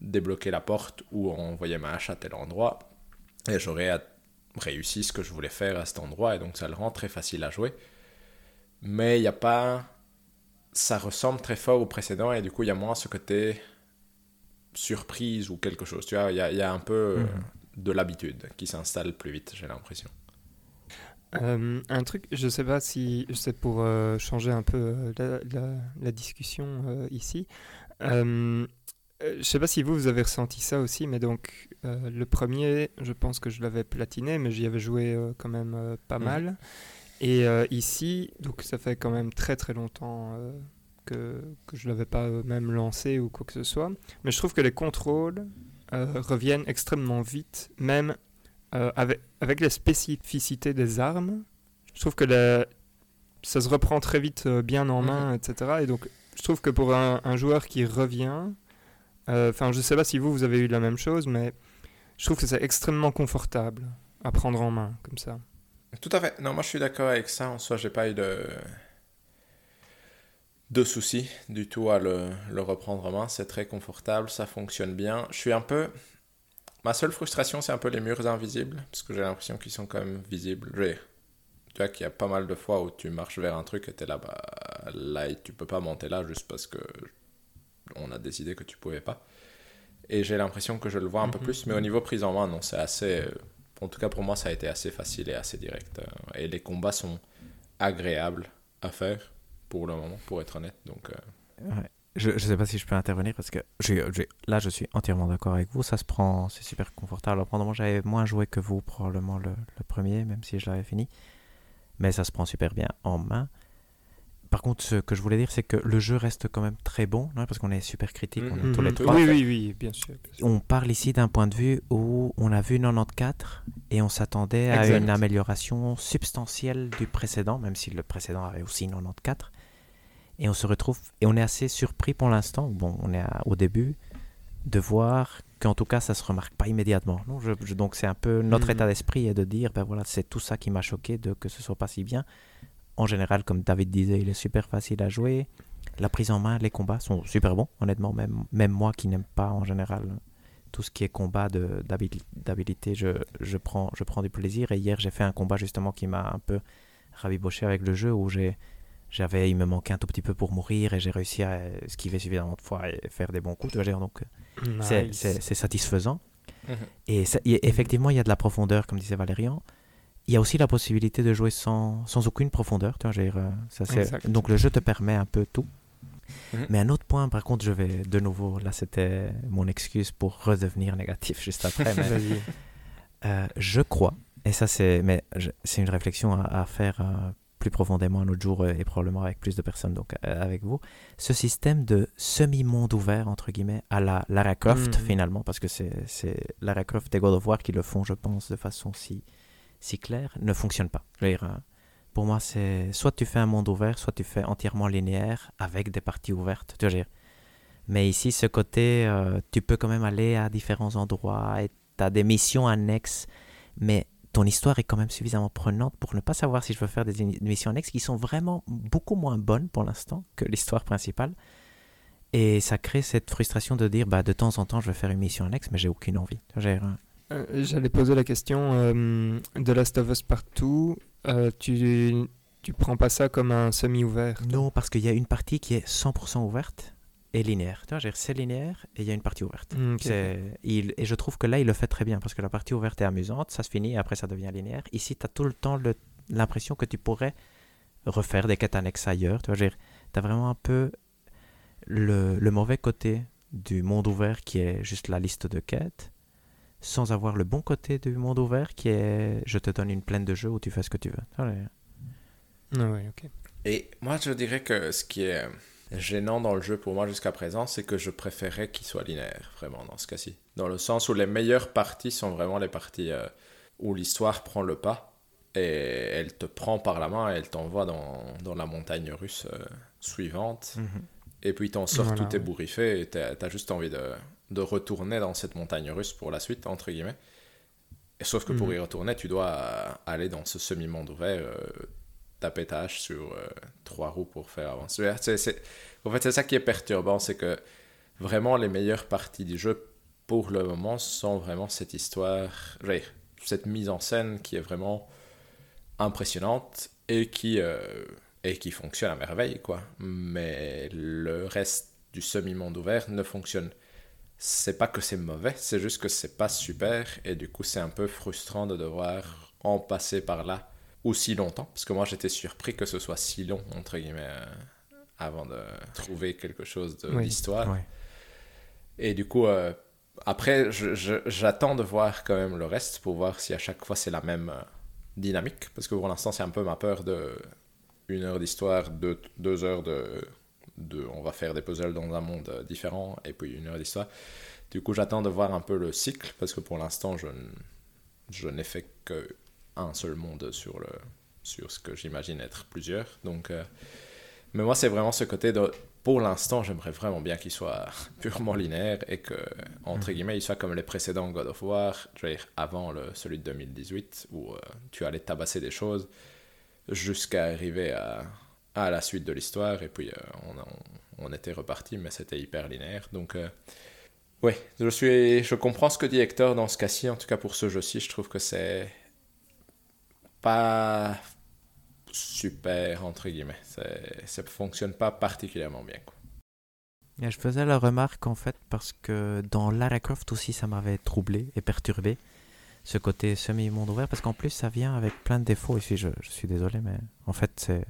débloquer la porte ou envoyer ma hache à tel endroit et j'aurai réussi ce que je voulais faire à cet endroit et donc ça le rend très facile à jouer. Mais il n'y a pas. Ça ressemble très fort au précédent et du coup il y a moins ce côté surprise ou quelque chose. Tu vois, il y a, un peu. Mhm de l'habitude qui s'installe plus vite, j'ai l'impression. Euh, un truc, je sais pas si c'est pour euh, changer un peu euh, la, discussion ici. je sais pas si vous, vous avez ressenti ça aussi, mais donc le premier, je pense que je l'avais platiné, mais j'y avais joué quand même pas mhm. mal. Et ici, donc ça fait quand même très très longtemps que, que je ne l'avais pas même lancé ou quoi que ce soit. Mais je trouve que les contrôles reviennent extrêmement vite, même avec, avec les spécificités des armes. Je trouve que la, ça se reprend très vite bien en main, etc. Et donc je trouve que pour un, un joueur qui revient, enfin je ne sais pas si vous, vous avez eu la même chose, mais je trouve que c'est extrêmement confortable à prendre en main comme ça. Tout à fait. Non, moi je suis d'accord avec ça. En soi, j'ai pas eu de, de soucis du tout à le, le reprendre en main. C'est très confortable, ça fonctionne bien. Je suis un peu. Ma seule frustration, c'est un peu les murs invisibles, parce que j'ai l'impression qu'ils sont quand même visibles. Tu vois qu'il y a pas mal de fois où tu marches vers un truc et tu es là, bah, là, tu peux pas monter là juste parce que on a décidé que tu pouvais pas. Et j'ai l'impression que je le vois un peu mhm. plus, mais au niveau prise en main, non, c'est assez en tout cas pour moi, ça a été assez facile et assez direct. Euh, et les combats sont agréables à faire pour le moment, pour être honnête. Donc, euh, Je ne sais pas si je peux intervenir parce que là, je suis entièrement d'accord avec vous. Ça se prend, c'est super confortable. Pendant j'avais moins joué que vous, probablement le, le premier, même si je l'avais fini. Mais ça se prend super bien en main. Par contre, ce que je voulais dire, c'est que le jeu reste quand même très bon, parce qu'on est super critique, on est mhm. tous les trois. Oui, oui, oui, bien sûr. On parle ici d'un point de vue où on a vu 94 et on s'attendait à une amélioration substantielle du précédent, même si le précédent avait aussi 94. Et on se retrouve, et on est assez surpris pour l'instant, bon, on est au début, de voir qu'en tout cas, ça se remarque pas immédiatement. Non? Donc c'est un peu notre mhm. état d'esprit et de dire, ben voilà, c'est tout ça qui m'a choqué de que ce soit pas si bien en général, comme David disait, il est super facile à jouer. La prise en main, les combats sont super bons, honnêtement. Même, même moi qui n'aime pas en général tout ce qui est combat d'habilité, je, je, prends, je prends du plaisir. Et hier, j'ai fait un combat justement qui m'a un peu rabiboché avec le jeu où j'ai j'avais il me manquait un tout petit peu pour mourir et j'ai réussi à esquiver suffisamment de fois et faire des bons coups donc c'est satisfaisant mhm. et, effectivement il y a de la profondeur comme disait Valérian il y a aussi la possibilité de jouer sans, sans aucune profondeur. Tu vois, euh, ça, donc le jeu te permet un peu tout. Mhm. Mais un autre point, par contre, je vais de nouveau, là c'était mon excuse pour redevenir négatif juste après. Mais, euh, je crois, et ça c'est, mais c'est une réflexion à, faire euh, plus profondément un autre jour et probablement avec plus de personnes, donc avec vous. Ce système de semi-monde ouvert, entre guillemets, à la Lara Croft mhm. finalement, parce que c'est Lara Croft et God of War qui le font, je pense, de façon si si clair ne fonctionne pas. Euh, pour moi, c'est soit tu fais un monde ouvert, soit tu fais entièrement linéaire avec des parties ouvertes. Tu vois, mais ici, ce côté, euh, tu peux quand même aller à différents endroits et tu as des missions annexes, mais ton histoire est quand même suffisamment prenante pour ne pas savoir si je veux faire des missions annexes qui sont vraiment beaucoup moins bonnes pour l'instant que l'histoire principale. Et ça crée cette frustration de dire, bah, de temps en temps, je vais faire une mission annexe, mais j'ai aucune envie. Euh, j'allais poser la question euh, de Last of Us Partout. Euh, tu, tu prends pas ça comme un semi-ouvert? Non, parce qu'il y a une partie qui est 100% ouverte et linéaire. Tu vois, c'est linéaire et il y a une partie ouverte. Mm, il, et je trouve que là, il le fait très bien parce que la partie ouverte est amusante, ça se finit et après ça devient linéaire. Ici, tu as tout le temps l'impression que tu pourrais refaire des quêtes annexes ailleurs. Tu as vraiment un peu le, le mauvais côté du monde ouvert qui est juste la liste de quêtes sans avoir le bon côté du monde ouvert qui est je te donne une plaine de jeu où tu fais ce que tu veux. Ah ouais, ok. Et moi, je dirais que ce qui est gênant dans le jeu pour moi jusqu'à présent, c'est que je préférais qu'il soit linéaire, vraiment, dans ce cas-ci. Dans le sens où les meilleures parties sont vraiment les parties euh, où l'histoire prend le pas et elle te prend par la main et elle t'envoie dans, dans, la montagne russe euh, suivante. Mhm. Et puis t'en sors tout ébouriffé et t'as as juste envie de, de retourner dans cette montagne russe pour la suite, entre guillemets. Et sauf que pour mhm. y retourner, tu dois aller dans ce semi-monde ouvert, euh, taper ta sur euh, trois roues pour faire avancer. En fait, c'est ça qui est perturbant, c'est que vraiment les meilleures parties du jeu, pour le moment, sont vraiment cette histoire, cette mise en scène qui est vraiment impressionnante et qui, euh, et qui fonctionne à merveille, quoi. Mais le reste du semi-monde ouvert ne fonctionne c'est pas que c'est mauvais, c'est juste que c'est pas super et du coup c'est un peu frustrant de devoir en passer par là aussi longtemps parce que moi j'étais surpris que ce soit si long entre guillemets euh, avant de trouver quelque chose de l'histoire. Et du coup euh, après j'attends de voir quand même le reste pour voir si à chaque fois c'est la même euh, dynamique, parce que pour l'instant, c'est un peu ma peur de une heure d'histoire, deux, deux heures de, de, on va faire des puzzles dans un monde différent, et puis une heure d'histoire. Du coup, j'attends de voir un peu le cycle, parce que pour l'instant, je, je n'ai fait qu'un seul monde sur, le, sur ce que j'imagine être plusieurs. Donc, euh, mais moi, c'est vraiment ce côté de, pour l'instant, j'aimerais vraiment bien qu'il soit purement linéaire et que, entre mm. guillemets, il soit comme les précédents God of War, je veux dire, avant le, celui de 2018, où euh, tu allais tabasser des choses jusqu'à arriver à, à, la suite de l'histoire, et puis euh, on, on, était reparti, mais c'était hyper linéaire. Donc, euh, oui, je, suis, je comprends ce que dit Hector dans ce cas-ci, en tout cas pour ce jeu-ci, je trouve que c'est pas super, entre guillemets. Ça fonctionne pas particulièrement bien. Quoi. je faisais la remarque en fait parce que dans Lara Croft aussi ça m'avait troublé et perturbé ce côté semi-monde ouvert parce qu'en plus ça vient avec plein de défauts ici je, je suis désolé mais en fait c'est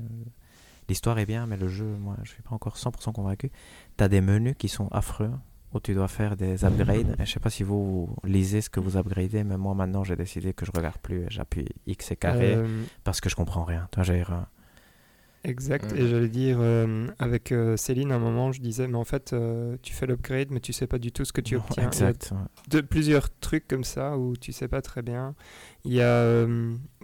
l'histoire est bien mais le jeu moi je suis pas encore 100% convaincu tu as des menus qui sont affreux où tu dois faire des upgrades. Je sais pas si vous lisez ce que vous upgradez, mais moi maintenant j'ai décidé que je regarde plus et j'appuie X et carré euh, parce que je comprends rien. Toi, j'ai Exact. Et j'allais dire, euh, avec euh, Céline, à un moment, je disais, mais en fait, tu fais l'upgrade, mais tu sais pas du tout ce que tu obtiens. exact. de, plusieurs trucs comme ça où tu sais pas très bien. Il y a,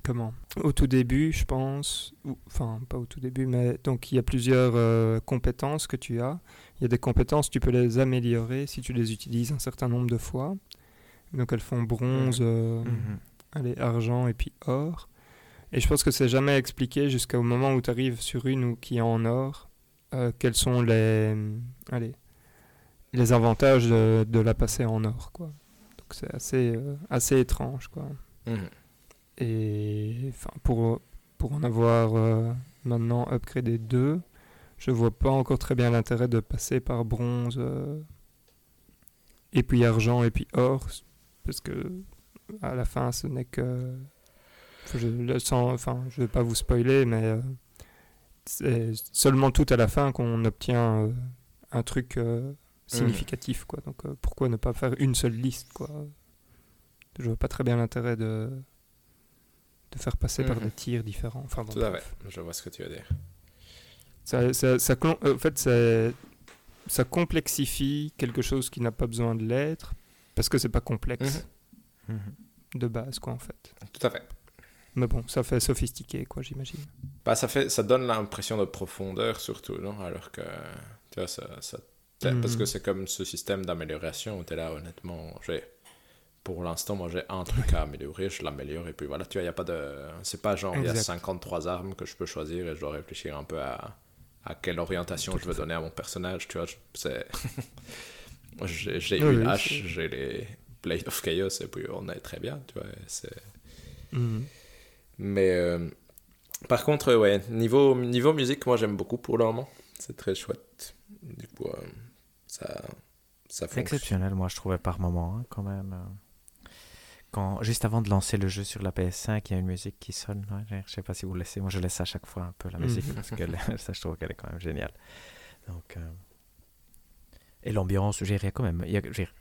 comment Au tout début, je pense, enfin, pas au tout début, mais donc il y a plusieurs compétences que tu as. Il y a des compétences, tu peux les améliorer si tu les utilises un certain nombre de fois. Donc elles font bronze, euh, mhm. allez, argent et puis or. Et je pense que c'est jamais expliqué jusqu'au moment où tu arrives sur une ou qui est en or, euh, quels sont les, allez, les avantages de, la passer en or. Quoi. Donc c'est assez, euh, assez étrange. Quoi. Mhm. Et pour, pour en avoir maintenant upgradé deux, je vois pas encore très bien l'intérêt de passer par bronze euh, et puis argent et puis or parce que à la fin ce n'est que je le sens enfin je vais pas vous spoiler mais euh, c'est seulement tout à la fin qu'on obtient euh, un truc significatif quoi. Donc pourquoi ne pas faire une seule liste quoi? Je vois pas très bien l'intérêt de de faire passer par mhm. des tirs différents enfin tout à fait je vois ce que tu veux dire ça, ça, ça, en fait, ça, ça complexifie quelque chose qui n'a pas besoin de l'être parce que c'est pas complexe mhm. Mhm. de base, quoi, en fait. Tout à fait. Mais bon, ça fait sophistiqué, quoi, j'imagine. Bah, ça, fait, ça donne l'impression de profondeur, surtout, non? Alors que, tu vois, ça... ça Parce que c'est comme ce système d'amélioration où tu es là, honnêtement, j'ai pour l'instant, moi j'ai un truc à améliorer, je l'améliore et puis voilà, tu vois, il n'y a pas de. C'est pas genre, il y a 53 armes que je peux choisir et je dois réfléchir un peu à, à quelle orientation je veux donner à mon personnage, tu vois. C'est... j'ai eu l'H, j'ai les Blade of Chaos, et puis on est très bien, tu vois. C'est... Mhm. Mais euh, par contre, ouais, niveau, niveau musique, moi j'aime beaucoup pour le moment. C'est très chouette. Du coup, euh, ça, ça fonctionne. Exceptionnel, moi je trouvais par moment, hein, quand même. Juste avant de lancer le jeu sur la PS5, il y a une musique qui sonne. je sais pas si vous laissez. Moi, je laisse à chaque fois un peu la musique mhm. parce que ça, je trouve qu'elle est quand même géniale. Donc, euh, et l'ambiance, j'ai quand même.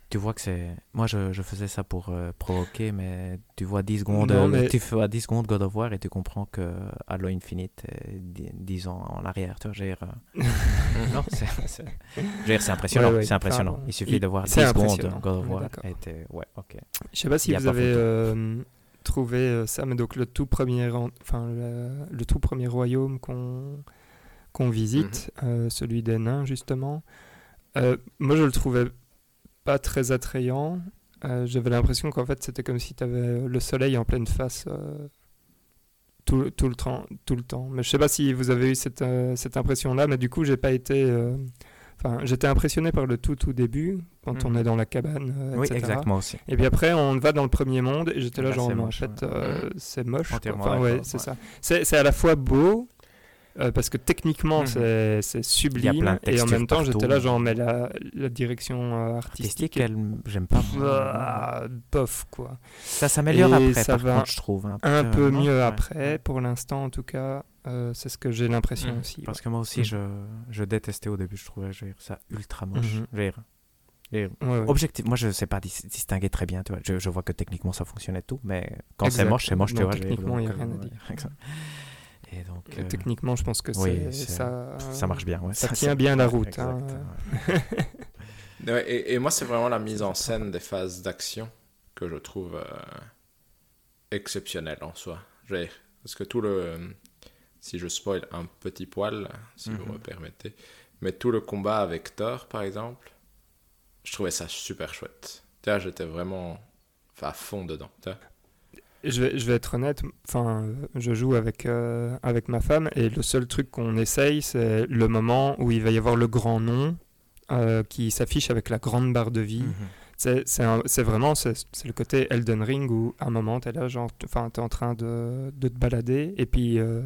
tu vois que c'est. Moi, je, je, faisais ça pour euh, provoquer, mais tu vois 10 secondes, euh, tu fais 10 secondes God of War et tu comprends que Halo Infinite est 10 ans en arrière. Tu vois, non, c'est impressionnant. c'est impressionnant. il suffit de voir 10 secondes God of War. Et ouais, ok. Je sais pas si vous avez trouvé ça, mais donc le tout premier, enfin, le, tout premier royaume qu'on qu'on visite, mhm. celui des nains, justement. Euh, moi, je le trouvais pas très attrayant. Euh, j'avais l'impression qu'en fait, c'était comme si tu avais le soleil en pleine face euh, tout, tout, le temps, tout le temps. Mais je sais pas si vous avez eu cette, cette impression-là, mais du coup, j'ai pas été. Enfin, j'étais impressionné par le tout tout début quand on mhm. est dans la cabane. oui, exactement aussi. Et puis après, on va dans le premier monde et j'étais là genre, en fait, c'est moche. Enfin, ouais, c'est ça. C'est à la fois beau euh, parce que techniquement mhm. c'est sublime. et en même temps j'étais là genre mais la, la direction euh, artistique, j'aime pas. ah, bof quoi. Ça s'améliore après ça va contre, je trouve hein, un, peu, mieux après pour l'instant en tout cas. Euh, c'est ce que j'ai l'impression mhm. aussi parce que moi aussi mhm. je, je, détestais au début je trouvais ça ultra moche. Et Objectif, moi je ne sais pas distinguer très bien, tu vois. Je, je, vois que techniquement ça fonctionnait tout, mais quand c'est moche, c'est moche, tu vois. Techniquement, il n'y a rien à dire. Et donc, euh, Techniquement, je pense que ça, ça marche bien. Ça, tient bien la route. Hein. et, et, moi, c'est vraiment la mise en scène des phases d'action que je trouve euh, exceptionnelle en soi. Parce que tout le. Si je spoil un petit poil, si vous mhm. me permettez, mais tout le combat avec Thor, par exemple, je trouvais ça super chouette. J'étais vraiment à fond dedans. Je vais, je vais, être honnête, enfin, je joue avec, euh, avec ma femme et le seul truc qu'on essaye, c'est le moment où il va y avoir le grand nom euh, qui s'affiche avec la grande barre de vie. Mhm. C'est vraiment c'est le côté Elden Ring où à un moment tu es là, genre, enfin, tu es en train de, de, te balader et puis, euh,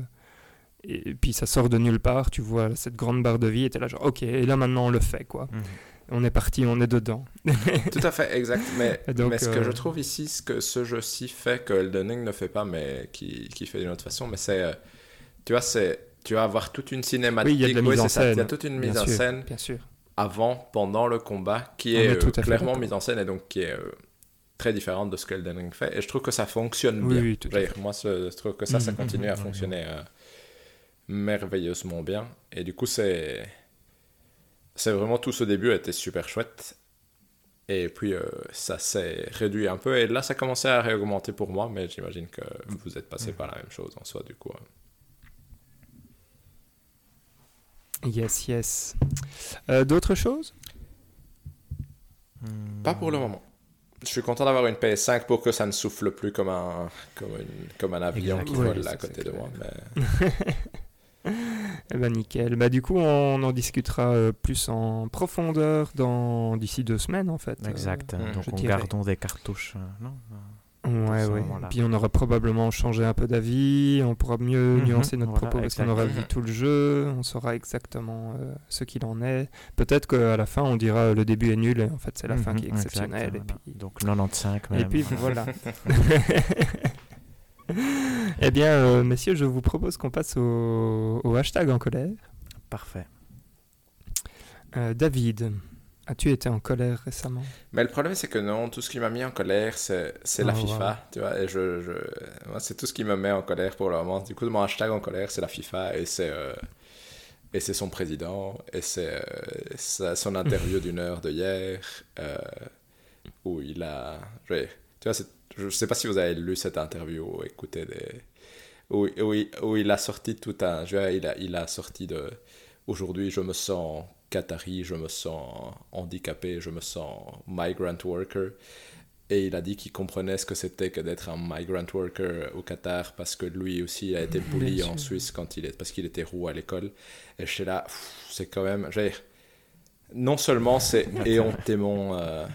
et, puis ça sort de nulle part, tu vois cette grande barre de vie et tu es là, genre, ok, et là maintenant on le fait quoi. Mhm on est parti, on est dedans. Tout à fait, exact. Mais, mais ce que je euh, trouve ici, ce que ce jeu-ci fait que Elden Ring ne fait pas, mais qui, qui fait d'une autre façon, mais c'est, euh, tu vois, c'est, tu vas avoir toute une cinématique. Oui, il y a de la mise en scène. Il y a toute une mise en scène. Bien sûr. Avant, pendant le combat, qui est, euh, clairement mise en scène et donc qui est très différente de ce que Elden Ring fait. Et je trouve que ça fonctionne bien. Oui, tout Moi, je, trouve que ça, ça mm, mm, continue mm, à fonctionner merveilleusement bien. Et du coup, c'est c'est vraiment tout ce début était super chouette. Et puis euh, ça s'est réduit un peu. Et là, ça commençait à réaugmenter pour moi, mais j'imagine que vous êtes passé par la même chose en soi, du coup. Hein. Yes, yes. Euh, d'autres choses? Pas pour le moment. Je suis content d'avoir une PS5 pour que ça ne souffle plus comme un, comme, comme un avion qui vole là à côté de moi. Mais... Ben nickel. Bah du coup on en discutera euh, plus en profondeur dans d'ici deux semaines en fait. Exact. Euh, Donc on gardons des cartouches, euh, non Ouais, ouais. Puis on aura probablement changé un peu d'avis, on pourra mieux mhm. nuancer notre propos parce qu'on aura vu tout le jeu, on saura exactement ce qu'il en est. Peut-être qu'à la fin on dira le début est nul et en fait c'est la fin mhm, qui est exceptionnelle. et puis... Donc 95 même. Et puis voilà. eh bien, euh, messieurs, je vous propose qu'on passe au, hashtag en colère. Parfait. Euh, David, as-tu été en colère récemment? Mais le problème, c'est que non, tout ce qui m'a mis en colère, c'est, la oh, FIFA, tu vois, et je, je... c'est tout ce qui me met en colère pour le moment. Du coup, mon hashtag en colère, c'est la FIFA, et c'est... Euh, et c'est son président, et c'est son interview d'une heure de hier, où il a... Tu vois, c'est je ne sais pas si vous avez lu cette interview ou écouté des... Où, où, il a sorti tout un... Il a, il a sorti de... Aujourd'hui, je me sens qatari, je me sens handicapé, je me sens migrant worker. Et il a dit qu'il comprenait ce que c'était que d'être un migrant worker au Qatar parce que lui aussi a été bully en Suisse quand il est, parce qu'il était roux à l'école. Et je suis là, c'est quand même. Non seulement c'est éhontément euh,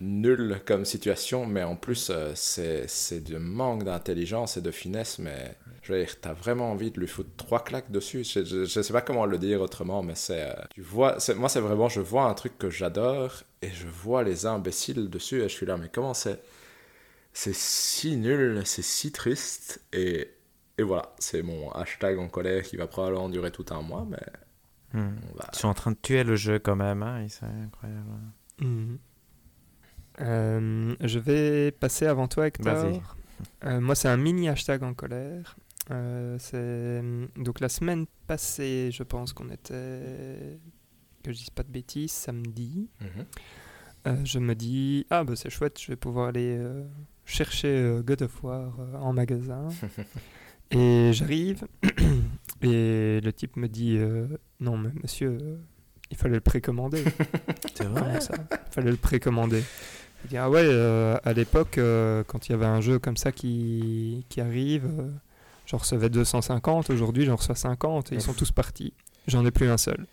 nul comme situation, mais en plus, euh, c'est du manque d'intelligence et de finesse, mais je veux dire, t'as vraiment envie de lui foutre trois claques dessus. Je, je, sais pas comment le dire autrement, mais c'est. Euh, tu vois, moi, c'est vraiment, je vois un truc que j'adore et je vois les imbéciles dessus et je suis là, mais comment c'est. C'est si nul, c'est si triste et, et voilà, c'est mon hashtag en colère qui va probablement durer tout un mois, mais. Hmm. Ils sont en train de tuer le jeu quand même, hein, c'est incroyable. Hmm. Euh, je vais passer avant toi, Hector. Euh, moi, c'est un mini hashtag en colère. Euh, c'est donc la semaine passée, je pense qu'on était, que je dise pas de bêtises, samedi. Mhm. je me dis ah bah c'est chouette, je vais pouvoir aller chercher God of War en magasin. et j'arrive et le type me dit non mais monsieur, il fallait le précommander. c'est vrai ça? Il fallait le précommander. Il dit, ah ouais, euh, à l'époque, euh, quand il y avait un jeu comme ça qui, qui arrive, euh, j'en recevais 250, aujourd'hui j'en reçois 50 et ils sont tous partis. J'en ai plus un seul.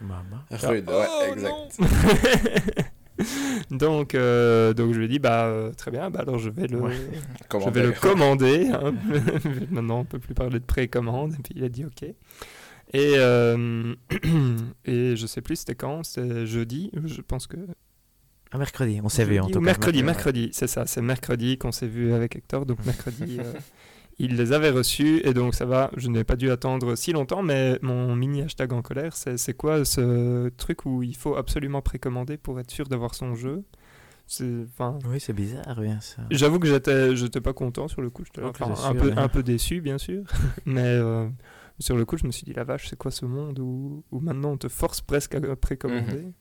Maman. Rude, ouais, oh, exact. donc, donc je lui ai dit, bah, très bien, bah, alors je vais le, je vais le commander. Hein. Maintenant, on peut plus parler de précommande. Et puis il a dit, ok. Et, et je sais plus c'était quand, c'était jeudi, je pense que un mercredi, on s'est vu en tout cas. Mercredi, mercredi, c'est ça, c'est mercredi qu'on s'est vu avec Hector, donc mercredi, euh, il les avait reçus et donc ça va, je n'ai pas dû attendre si longtemps, mais mon mini hashtag en colère, c'est quoi ce truc où il faut absolument précommander pour être sûr d'avoir son jeu? Oui, c'est bizarre, bien ça. J'avoue que j'étais, j'étais pas content sur le coup. J'étais un, peu, un peu déçu, bien sûr. mais euh, sur le coup, je me suis dit, la vache, c'est quoi ce monde où, où maintenant on te force presque à précommander? Mhm.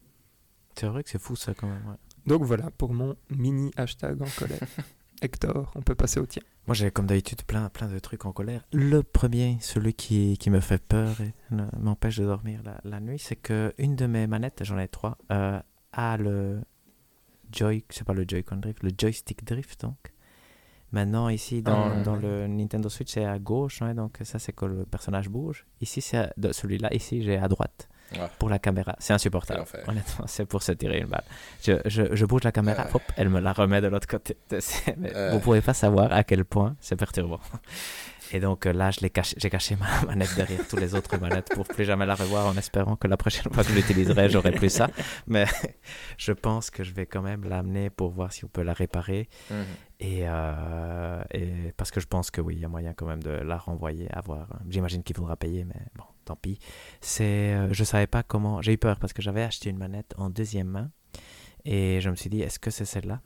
C'est vrai que c'est fou ça quand même. Donc voilà pour mon mini hashtag en colère. Hector, on peut passer au tien. Moi j'ai comme d'habitude plein, plein de trucs en colère. Le premier, celui qui, qui me fait peur et m'empêche de dormir la, la nuit, c'est que une de mes manettes, j'en ai trois, euh, a le Joy, c'est pas le Joy-Con Drift, le Joystick Drift donc. Maintenant ici dans, ah, dans le Nintendo Switch c'est à gauche, hein, donc ça c'est que le personnage bouge. Ici c'est celui-là, ici j'ai à droite pour la caméra. C'est insupportable. Honnêtement, c'est pour se tirer une balle. Je, je, je bouge la caméra, hop, elle me la remet de l'autre côté. Vous pouvez pas savoir à quel point c'est perturbant. Et donc euh, là, j'ai caché, caché ma manette derrière tous les autres manettes pour plus jamais la revoir en espérant que la prochaine fois que je l'utiliserai, j'aurai plus ça. Mais je pense que je vais quand même l'amener pour voir si on peut la réparer. Mhm. Et, euh, et, parce que je pense que oui, il y a moyen quand même de la renvoyer, à voir. J'imagine qu'il faudra payer, mais bon, tant pis. C'est, euh, je savais pas comment. J'ai eu peur parce que j'avais acheté une manette en deuxième main et je me suis dit, est-ce que c'est celle-là?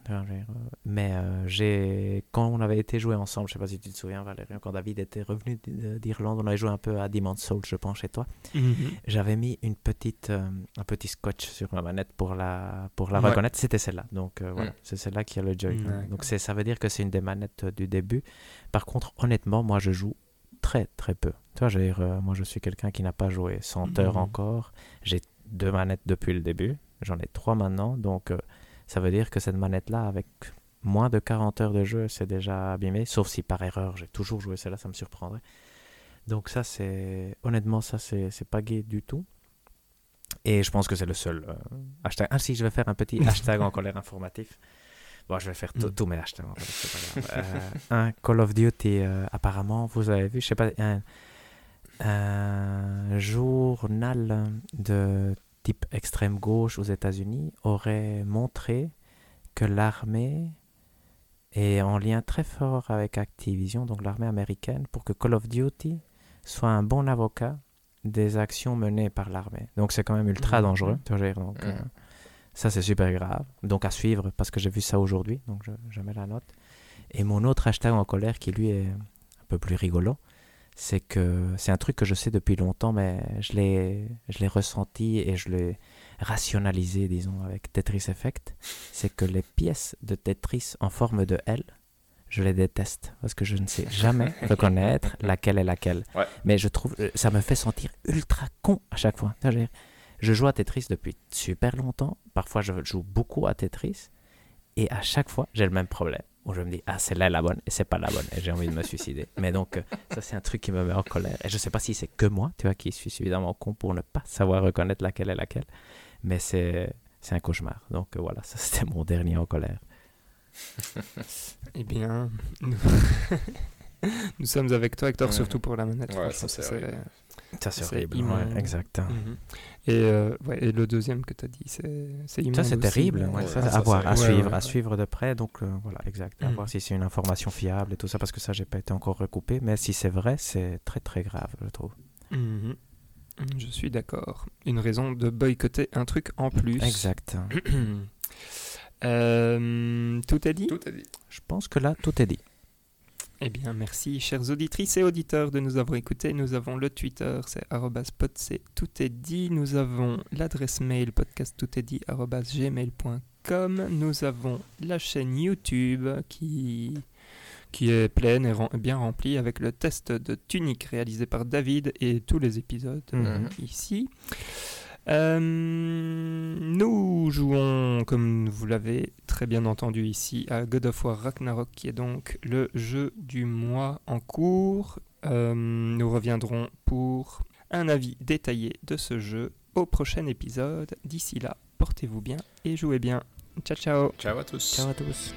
Mais euh, j'ai quand on avait été joué ensemble, je sais pas si tu te souviens, Valérie, quand David était revenu d'Irlande, on avait joué un peu à Demon's Souls, je pense, chez toi. Mhm. J'avais mis une petite, euh, un petit scotch sur ma manette pour la, pour la reconnaître. C'était celle-là. Donc euh, voilà, mm. c'est celle-là qui a le joy. Donc ça veut dire que c'est une des manettes du début. Par contre, honnêtement, moi, je joue très très peu. Tu vois, moi, je suis quelqu'un qui n'a pas joué 100 heures mhm. encore. J'ai deux manettes depuis le début. J'en ai trois maintenant, donc euh, ça veut dire que cette manette-là, avec moins de 40 heures de jeu, c'est déjà abîmé, sauf si par erreur j'ai toujours joué celle-là, ça me surprendrait. Donc ça, c'est... Honnêtement, ça, c'est, c'est pas gay du tout. Et je pense que c'est le seul euh, hashtag. Ah si, je vais faire un petit hashtag en colère informatif. Bon, je vais faire mm. tous mes hashtags. Euh, un Call of Duty, apparemment, vous avez vu, je sais pas, un, un journal de type extrême gauche aux États-Unis aurait montré que l'armée est en lien très fort avec Activision, donc l'armée américaine, pour que Call of Duty soit un bon avocat des actions menées par l'armée. Donc c'est quand même ultra mmh. dangereux. Donc, mmh. Euh, ça c'est super grave. Donc à suivre parce que j'ai vu ça aujourd'hui, donc je, je, mets la note. Et mon autre hashtag en colère qui lui est un peu plus rigolo, c'est que c'est un truc que je sais depuis longtemps, mais je l'ai, je l'ai ressenti et je l'ai rationalisé, disons, avec Tetris Effect. C'est que les pièces de Tetris en forme de L, je les déteste parce que je ne sais jamais reconnaître laquelle est laquelle. Mais je trouve, ça me fait sentir ultra con à chaque fois. Je joue à Tetris depuis super longtemps. Parfois, je joue beaucoup à Tetris. Et à chaque fois, j'ai le même problème où je me dis, ah, celle-là est la bonne et c'est pas la bonne et j'ai envie de me suicider. Mais donc, euh, ça, c'est un truc qui me met en colère. Et je sais pas si c'est que moi, tu vois, qui suis suffisamment con pour ne pas savoir reconnaître laquelle est laquelle. Mais c'est, c'est un cauchemar. Donc, euh, voilà, ça, c'était mon dernier en colère. eh bien, nous... sommes avec toi, Hector, surtout pour la manette. Ouais, ça, c'est ça, c'est horrible. Ouais, exact. Mhm. Et, euh, ouais, et, le deuxième que tu as dit, c'est Ça, c'est terrible. ça, à voir, à suivre, à suivre de près. Donc, euh, voilà, exact. À mhm. voir si c'est une information fiable et tout ça, parce que ça, j'ai pas été encore recoupé. Mais si c'est vrai, c'est très, très grave, je trouve. Mhm. Je suis d'accord. Une raison de boycotter un truc en plus. Exact. euh, tout est dit? Tout est dit. Je pense que là, tout est dit. Eh bien, merci, chers auditrices et auditeurs, de nous avoir écoutés. Nous avons le Twitter, c'est pod, c'est tout est dit. Nous avons l'adresse mail podcast tout est dit gmail.com. Nous avons la chaîne YouTube qui, qui est pleine et bien remplie avec le test de Tunic réalisé par David et tous les épisodes mhm. ici. Euh, nous jouons, comme vous l'avez très bien entendu ici, à God of War Ragnarok, qui est donc le jeu du mois en cours. Euh, nous reviendrons pour un avis détaillé de ce jeu au prochain épisode. D'ici là, portez-vous bien et jouez bien. Ciao ciao. Ciao à tous. Ciao à tous.